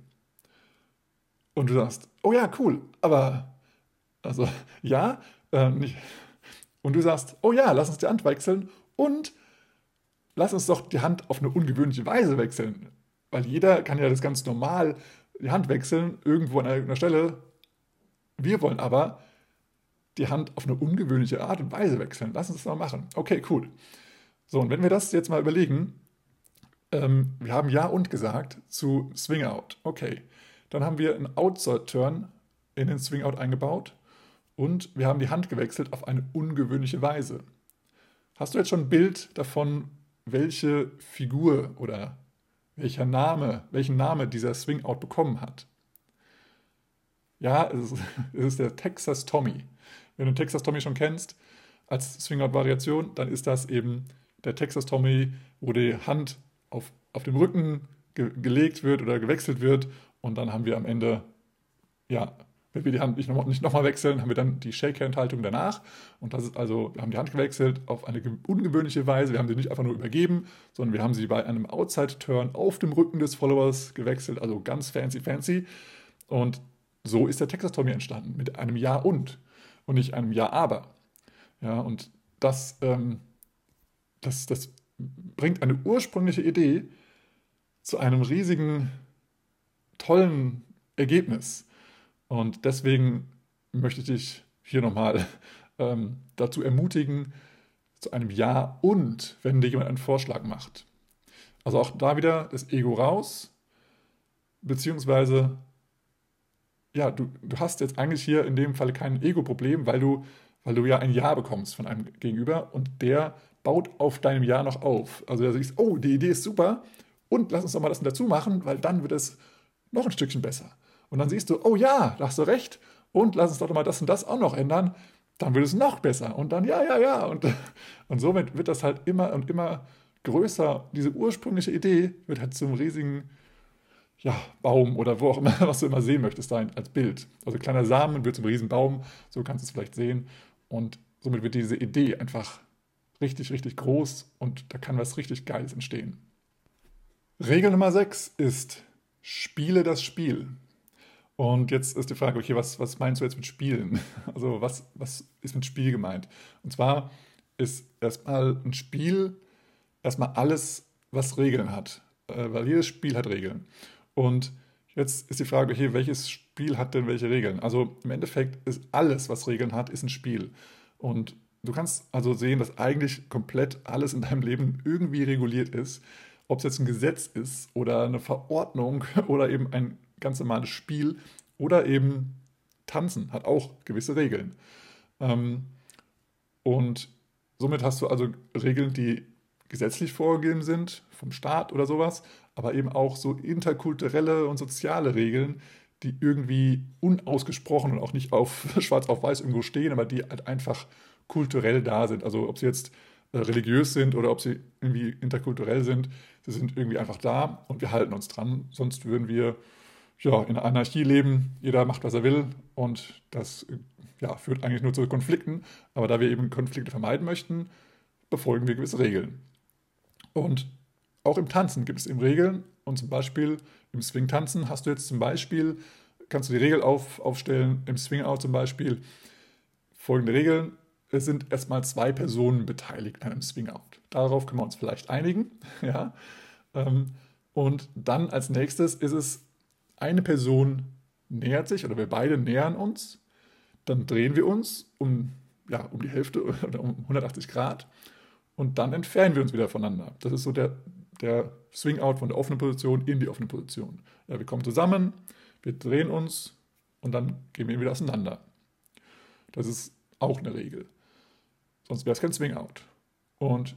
Und du sagst, oh ja, cool, aber, also, ja, äh, nicht. Und du sagst, oh ja, lass uns die Hand wechseln und lass uns doch die Hand auf eine ungewöhnliche Weise wechseln. Weil jeder kann ja das ganz normal die Hand wechseln, irgendwo an irgendeiner Stelle. Wir wollen aber die Hand auf eine ungewöhnliche Art und Weise wechseln. Lass uns das mal machen. Okay, cool. So, und wenn wir das jetzt mal überlegen, ähm, wir haben Ja und gesagt zu Swing Out. Okay, dann haben wir einen Outside-Turn in den Swing Out eingebaut und wir haben die Hand gewechselt auf eine ungewöhnliche Weise. Hast du jetzt schon ein Bild davon, welche Figur oder welcher Name, welchen Name dieser Swing Out bekommen hat? Ja, es ist, es ist der Texas Tommy. Wenn du Texas Tommy schon kennst, als Swingout-Variation, dann ist das eben der Texas Tommy, wo die Hand auf, auf dem Rücken ge gelegt wird oder gewechselt wird und dann haben wir am Ende, ja, wenn wir die Hand nicht nochmal nicht noch wechseln, haben wir dann die Shake-Hand-Haltung danach. Und das ist also, wir haben die Hand gewechselt auf eine ungewöhnliche Weise. Wir haben sie nicht einfach nur übergeben, sondern wir haben sie bei einem Outside-Turn auf dem Rücken des Followers gewechselt, also ganz fancy, fancy. Und so ist der Texas Tommy entstanden, mit einem Ja und und nicht einem Ja, aber. Ja, und das, ähm, das, das bringt eine ursprüngliche Idee zu einem riesigen, tollen Ergebnis. Und deswegen möchte ich dich hier nochmal ähm, dazu ermutigen, zu einem Ja und, wenn dir jemand einen Vorschlag macht. Also auch da wieder das Ego raus, beziehungsweise, ja, du, du hast jetzt eigentlich hier in dem Fall kein Ego-Problem, weil du, weil du ja ein Ja bekommst von einem Gegenüber und der baut auf deinem Ja noch auf. Also der sagt, oh, die Idee ist super und lass uns doch mal das dazu machen, weil dann wird es noch ein Stückchen besser. Und dann siehst du, oh ja, da hast du recht und lass uns doch mal das und das auch noch ändern, dann wird es noch besser. Und dann, ja, ja, ja. Und, und somit wird das halt immer und immer größer. Diese ursprüngliche Idee wird halt zum riesigen ja, Baum oder wo auch immer, was du immer sehen möchtest, sein als Bild. Also kleiner Samen wird zum riesen Baum, so kannst du es vielleicht sehen. Und somit wird diese Idee einfach richtig, richtig groß und da kann was richtig Geiles entstehen. Regel Nummer 6 ist, spiele das Spiel. Und jetzt ist die Frage, okay, was, was meinst du jetzt mit Spielen? Also was, was ist mit Spiel gemeint? Und zwar ist erstmal ein Spiel erstmal alles, was Regeln hat. Äh, weil jedes Spiel hat Regeln. Und jetzt ist die Frage, okay, welches Spiel hat denn welche Regeln? Also im Endeffekt ist alles, was Regeln hat, ist ein Spiel. Und du kannst also sehen, dass eigentlich komplett alles in deinem Leben irgendwie reguliert ist. Ob es jetzt ein Gesetz ist oder eine Verordnung oder eben ein ganz normales Spiel oder eben Tanzen hat auch gewisse Regeln. Ähm, und somit hast du also Regeln, die gesetzlich vorgegeben sind, vom Staat oder sowas, aber eben auch so interkulturelle und soziale Regeln, die irgendwie unausgesprochen und auch nicht auf schwarz auf weiß irgendwo stehen, aber die halt einfach kulturell da sind. Also ob sie jetzt äh, religiös sind oder ob sie irgendwie interkulturell sind, sie sind irgendwie einfach da und wir halten uns dran. Sonst würden wir ja, in Anarchie leben, jeder macht, was er will und das ja, führt eigentlich nur zu Konflikten. Aber da wir eben Konflikte vermeiden möchten, befolgen wir gewisse Regeln. Und auch im Tanzen gibt es eben Regeln und zum Beispiel im Swing-Tanzen hast du jetzt zum Beispiel, kannst du die Regel auf, aufstellen, im Swing-Out zum Beispiel, folgende Regeln, es sind erstmal zwei Personen beteiligt an einem Swing-Out. Darauf können wir uns vielleicht einigen. Ja? Ähm, und dann als nächstes ist es, eine Person nähert sich oder wir beide nähern uns, dann drehen wir uns um, ja, um die Hälfte oder um 180 Grad und dann entfernen wir uns wieder voneinander. Das ist so der, der Swing-Out von der offenen Position in die offene Position. Ja, wir kommen zusammen, wir drehen uns und dann gehen wir wieder auseinander. Das ist auch eine Regel. Sonst wäre es kein Swing-Out. Und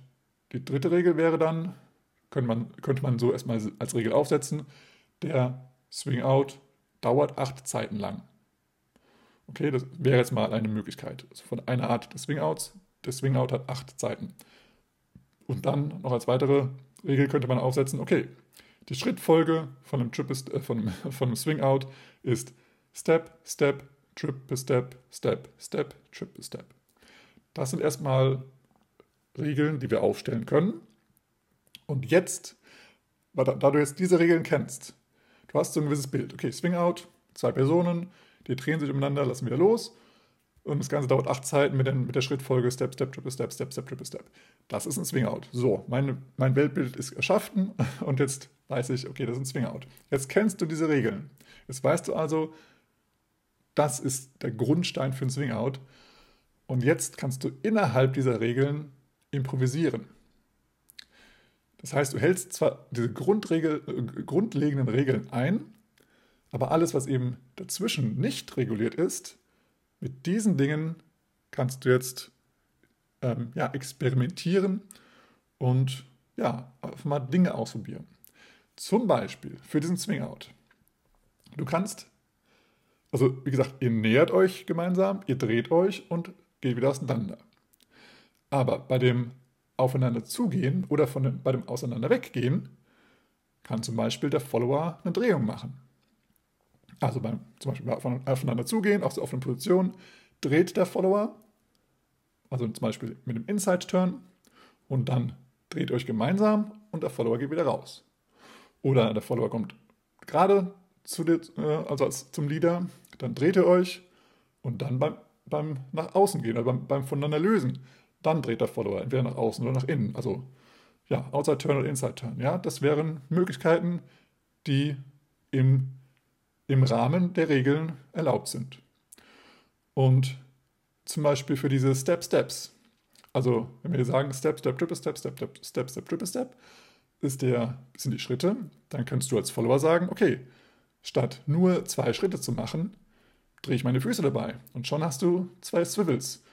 die dritte Regel wäre dann, könnte man, könnte man so erstmal als Regel aufsetzen, der Swing-Out dauert acht Zeiten lang. Okay, das wäre jetzt mal eine Möglichkeit. Also von einer Art des Swing-Outs. Der Swing-Out hat acht Zeiten. Und dann noch als weitere Regel könnte man aufsetzen, okay, die Schrittfolge von einem, Triple, äh, von, von einem Swing-Out ist Step, Step, Triple Step, Step, Step, Triple Step. Das sind erstmal Regeln, die wir aufstellen können. Und jetzt, da du jetzt diese Regeln kennst, du hast so ein gewisses Bild. Okay, Swing Out, zwei Personen, die drehen sich umeinander, lassen wieder los. Und das Ganze dauert acht Zeiten mit, den, mit der Schrittfolge Step, Step, Triple Step, Step, Step, Triple Step. Das ist ein Swing Out. So, meine, mein Weltbild ist erschaffen und jetzt weiß ich, okay, das ist ein Swing Out. Jetzt kennst du diese Regeln. Jetzt weißt du also, das ist der Grundstein für ein Swing Out. Und jetzt kannst du innerhalb dieser Regeln improvisieren. Das heißt, du hältst zwar diese Grundregel, äh, grundlegenden Regeln ein, aber alles, was eben dazwischen nicht reguliert ist, mit diesen Dingen kannst du jetzt ähm, ja, experimentieren und ja, mal Dinge ausprobieren. Zum Beispiel für diesen Swing-Out. Du kannst, also wie gesagt, ihr nähert euch gemeinsam, ihr dreht euch und geht wieder auseinander. Aber bei dem Aufeinander zugehen oder von bei dem Auseinander weggehen, kann zum Beispiel der Follower eine Drehung machen. Also beim zum Beispiel aufeinander zugehen, auf der offenen Position, dreht der Follower, also zum Beispiel mit dem Inside-Turn, und dann dreht euch gemeinsam und der Follower geht wieder raus. Oder der Follower kommt gerade zu der, äh, also als, zum Leader, dann dreht ihr euch und dann beim beim nach außen gehen, also beim, beim voneinander lösen. Dann dreht der Follower entweder nach außen oder nach innen. Also ja, Outside Turn oder Inside Turn. Ja, das wären Möglichkeiten, die im, im Rahmen der Regeln erlaubt sind. Und zum Beispiel für diese Step Steps. Also, wenn wir sagen Step, Step, Triple Step, Step, Step, Step, Step, Triple Step, ist der, sind die Schritte, dann kannst du als Follower sagen, okay, statt nur zwei Schritte zu machen, drehe ich meine Füße dabei. Und schon hast du zwei Swivels.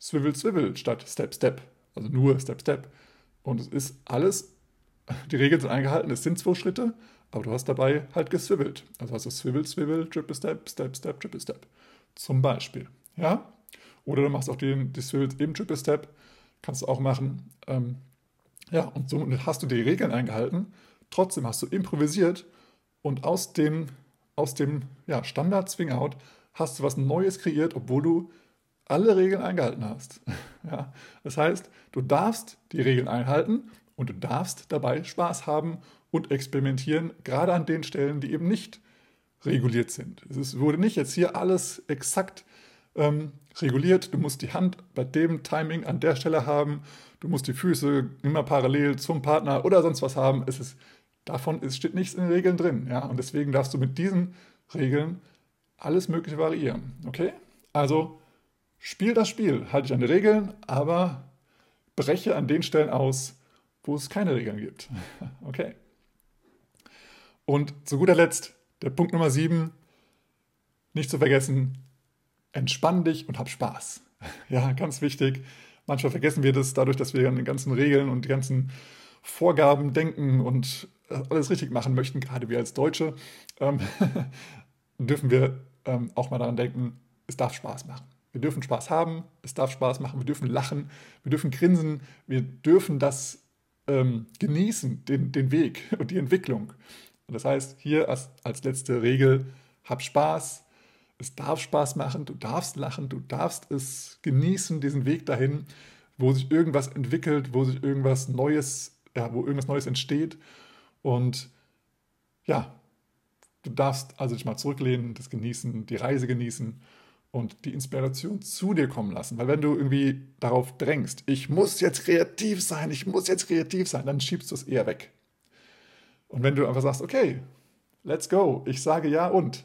Swivel, Swivel statt Step, Step. Also nur Step, Step. Und es ist alles, die Regeln sind eingehalten, es sind zwei Schritte, aber du hast dabei halt geswivelt. Also hast du Swivel, Swivel, Triple Step, Step, Step, Triple Step. Zum Beispiel. Ja? Oder du machst auch den, die Swivels im Triple Step. Kannst du auch machen. Ähm, ja, und somit hast du die Regeln eingehalten. Trotzdem hast du improvisiert und aus dem, aus dem ja, Standard Swing Out hast du was Neues kreiert, obwohl du alle Regeln eingehalten hast. ja, das heißt, du darfst die Regeln einhalten und du darfst dabei Spaß haben und experimentieren, gerade an den Stellen, die eben nicht reguliert sind. Es wurde nicht jetzt hier alles exakt ähm, reguliert. Du musst die Hand bei dem Timing an der Stelle haben. Du musst die Füße immer parallel zum Partner oder sonst was haben. Es ist, davon ist, steht nichts in den Regeln drin. Ja? Und deswegen darfst du mit diesen Regeln alles Mögliche variieren. Okay? Also spiel das Spiel, halte dich an die Regeln, aber breche an den Stellen aus, wo es keine Regeln gibt. Okay. Und zu guter Letzt, der Punkt Nummer 7, nicht zu vergessen, entspann dich und hab Spaß. Ja, ganz wichtig. Manchmal vergessen wir das dadurch, dass wir an den ganzen Regeln und die ganzen Vorgaben denken und äh, alles richtig machen möchten, gerade wir als Deutsche, ähm, dürfen wir ähm, auch mal daran denken, es darf Spaß machen. Wir dürfen Spaß haben, es darf Spaß machen, wir dürfen lachen, wir dürfen grinsen, wir dürfen das ähm, genießen, den, den Weg und die Entwicklung. Und das heißt, hier als, als letzte Regel, hab Spaß, es darf Spaß machen, du darfst lachen, du darfst es genießen, diesen Weg dahin, wo sich irgendwas entwickelt, wo sich irgendwas Neues, ja, wo irgendwas Neues entsteht. Und ja, du darfst also dich mal zurücklehnen, das genießen, die Reise genießen und die Inspiration zu dir kommen lassen. Weil wenn du irgendwie darauf drängst, ich muss jetzt kreativ sein, ich muss jetzt kreativ sein, dann schiebst du es eher weg. Und wenn du einfach sagst, okay, let's go, ich sage ja und,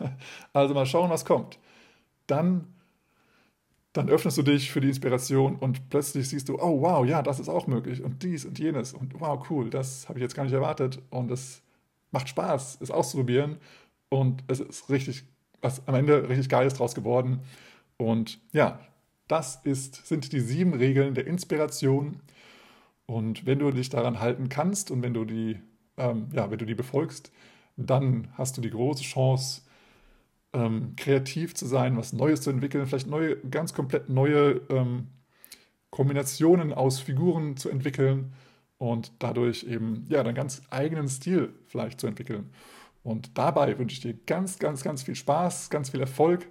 also mal schauen, was kommt, dann, dann öffnest du dich für die Inspiration und plötzlich siehst du, oh wow, ja, das ist auch möglich und dies und jenes und wow, cool, das habe ich jetzt gar nicht erwartet und es macht Spaß, es auszuprobieren und es ist richtig, was am Ende richtig Geiles draus geworden und ja, das ist, sind die sieben Regeln der Inspiration und wenn du dich daran halten kannst und wenn du die, ähm, ja, wenn du die befolgst, dann hast du die große Chance, ähm, kreativ zu sein, was Neues zu entwickeln, vielleicht neue, ganz komplett neue ähm, Kombinationen aus Figuren zu entwickeln und dadurch eben ja deinen ganz eigenen Stil vielleicht zu entwickeln. Und dabei wünsche ich dir ganz, ganz, ganz viel Spaß, ganz viel Erfolg.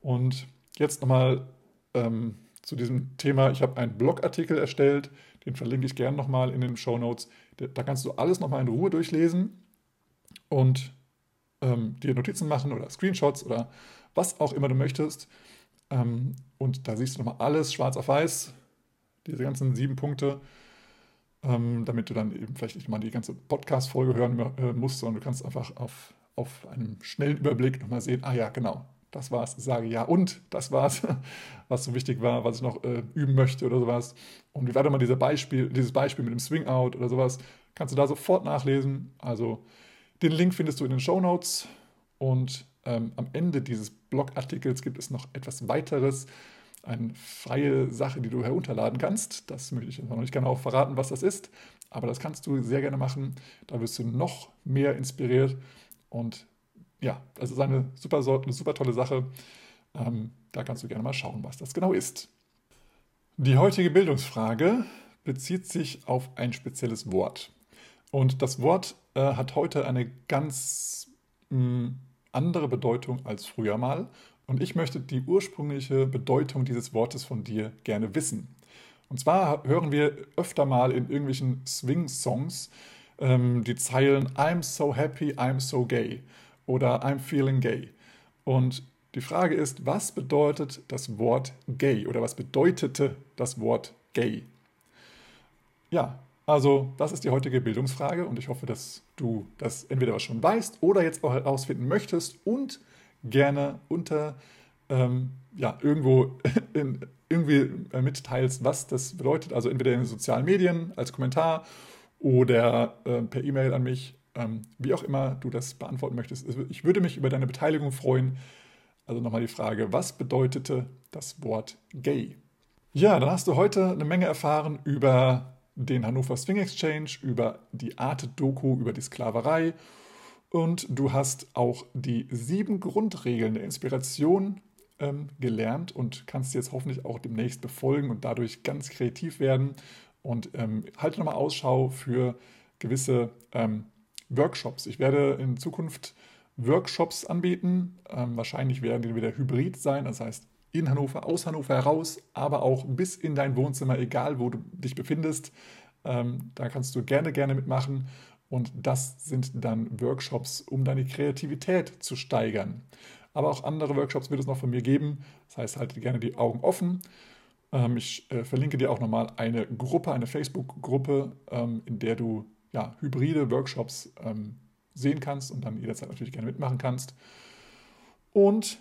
Und jetzt nochmal ähm, zu diesem Thema. Ich habe einen Blogartikel erstellt, den verlinke ich gerne nochmal in den Show Notes. Da kannst du alles nochmal in Ruhe durchlesen und ähm, dir Notizen machen oder Screenshots oder was auch immer du möchtest. Ähm, und da siehst du nochmal alles schwarz auf weiß, diese ganzen sieben Punkte, ähm, damit du dann eben vielleicht nicht mal die ganze Podcast-Folge hören äh, musst, sondern du kannst einfach auf, auf einem schnellen Überblick nochmal sehen, ah ja, genau, das war's, sage ja und das war's, was so wichtig war, was ich noch äh, üben möchte oder sowas. Und wie war mal diese Beispiel, dieses Beispiel mit dem Swing Out oder sowas, kannst du da sofort nachlesen. Also den Link findest du in den Show Notes und ähm, am Ende dieses Blogartikels gibt es noch etwas weiteres, eine freie Sache, die du herunterladen kannst. Das möchte ich noch nicht genau verraten, was das ist, aber das kannst du sehr gerne machen. Da wirst du noch mehr inspiriert und ja, das ist eine super, eine super tolle Sache. Ähm, da kannst du gerne mal schauen, was das genau ist. Die heutige Bildungsfrage bezieht sich auf ein spezielles Wort. Und das Wort äh, hat heute eine ganz mh, hm, andere Bedeutung als früher mal. Und ich möchte die ursprüngliche Bedeutung dieses Wortes von dir gerne wissen. Und zwar hören wir öfter mal in irgendwelchen Swing-Songs ähm, die Zeilen I'm so happy, I'm so gay oder I'm feeling gay. Und die Frage ist, was bedeutet das Wort gay oder was bedeutete das Wort gay? Ja, also das ist die heutige Bildungsfrage und ich hoffe, dass du das entweder schon weißt oder jetzt auch herausfinden möchtest und gerne unter ähm, ja, irgendwo in, irgendwie äh, mitteilst, was das bedeutet. Also entweder in den sozialen Medien als Kommentar oder äh, per E-Mail an mich, ähm, wie auch immer du das beantworten möchtest. Ich würde mich über deine Beteiligung freuen. Also nochmal die Frage, was bedeutete das Wort gay? Ja, dann hast du heute eine Menge erfahren über den Hannover Swing Exchange, über die Art-Doku, über die Sklaverei und du hast auch die sieben Grundregeln der Inspiration ähm, gelernt und kannst jetzt hoffentlich auch demnächst befolgen und dadurch ganz kreativ werden. Und ähm, halte nochmal Ausschau für gewisse ähm, Workshops. Ich werde in Zukunft Workshops anbieten. Ähm, wahrscheinlich werden die wieder hybrid sein, das heißt in Hannover, aus Hannover heraus, aber auch bis in dein Wohnzimmer, egal wo du dich befindest. Ähm, da kannst du gerne, gerne mitmachen. Und das sind dann Workshops, um deine Kreativität zu steigern. Aber auch andere Workshops wird es noch von mir geben. Das heißt, halte gerne die Augen offen. Ähm, ich äh, verlinke dir auch nochmal eine Gruppe, eine Facebook-Gruppe, ähm, in der du ja, hybride Workshops ähm, sehen kannst und dann jederzeit natürlich gerne mitmachen kannst. Und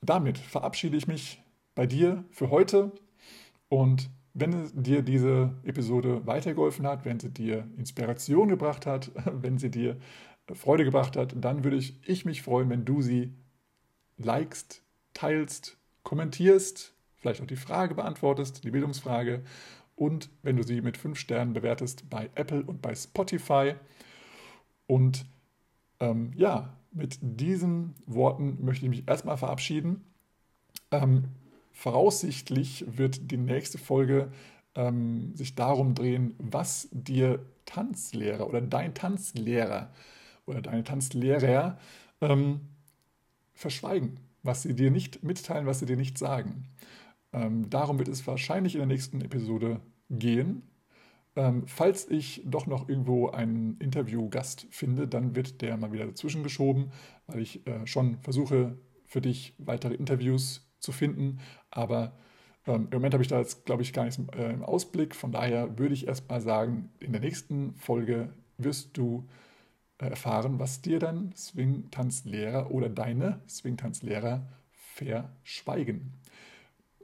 damit verabschiede ich mich bei dir für heute. Und wenn dir diese Episode weitergeholfen hat, wenn sie dir Inspiration gebracht hat, wenn sie dir Freude gebracht hat, dann würde ich, ich mich freuen, wenn du sie likest, teilst, kommentierst, vielleicht auch die Frage beantwortest, die Bildungsfrage und wenn du sie mit fünf Sternen bewertest bei Apple und bei Spotify. Und ähm, ja, mit diesen Worten möchte ich mich erstmal verabschieden. Ähm, voraussichtlich wird die nächste Folge ähm, sich darum drehen, was dir Tanzlehrer oder dein Tanzlehrer oder deine Tanzlehrer ähm, verschweigen, was sie dir nicht mitteilen, was sie dir nicht sagen. Ähm, darum wird es wahrscheinlich in der nächsten Episode gehen. Ähm, falls ich doch noch irgendwo einen Interviewgast finde, dann wird der mal wieder dazwischen geschoben, weil ich äh, schon versuche, für dich weitere Interviews zu finden. Aber ähm, im Moment habe ich da jetzt, glaube ich, gar nichts äh, im Ausblick. Von daher würde ich erst mal sagen, in der nächsten Folge wirst du erfahren, was dir dann Swing-Tanzlehrer oder deine Swing-Tanzlehrer verschweigen.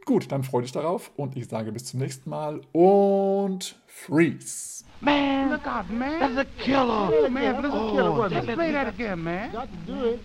Gut, dann freue dich darauf und ich sage bis zum nächsten Mal und freeze. Man, look out, man. That's a killer. Oh, man, that's a killer. Oh, Let's play that again, man. Got to do it.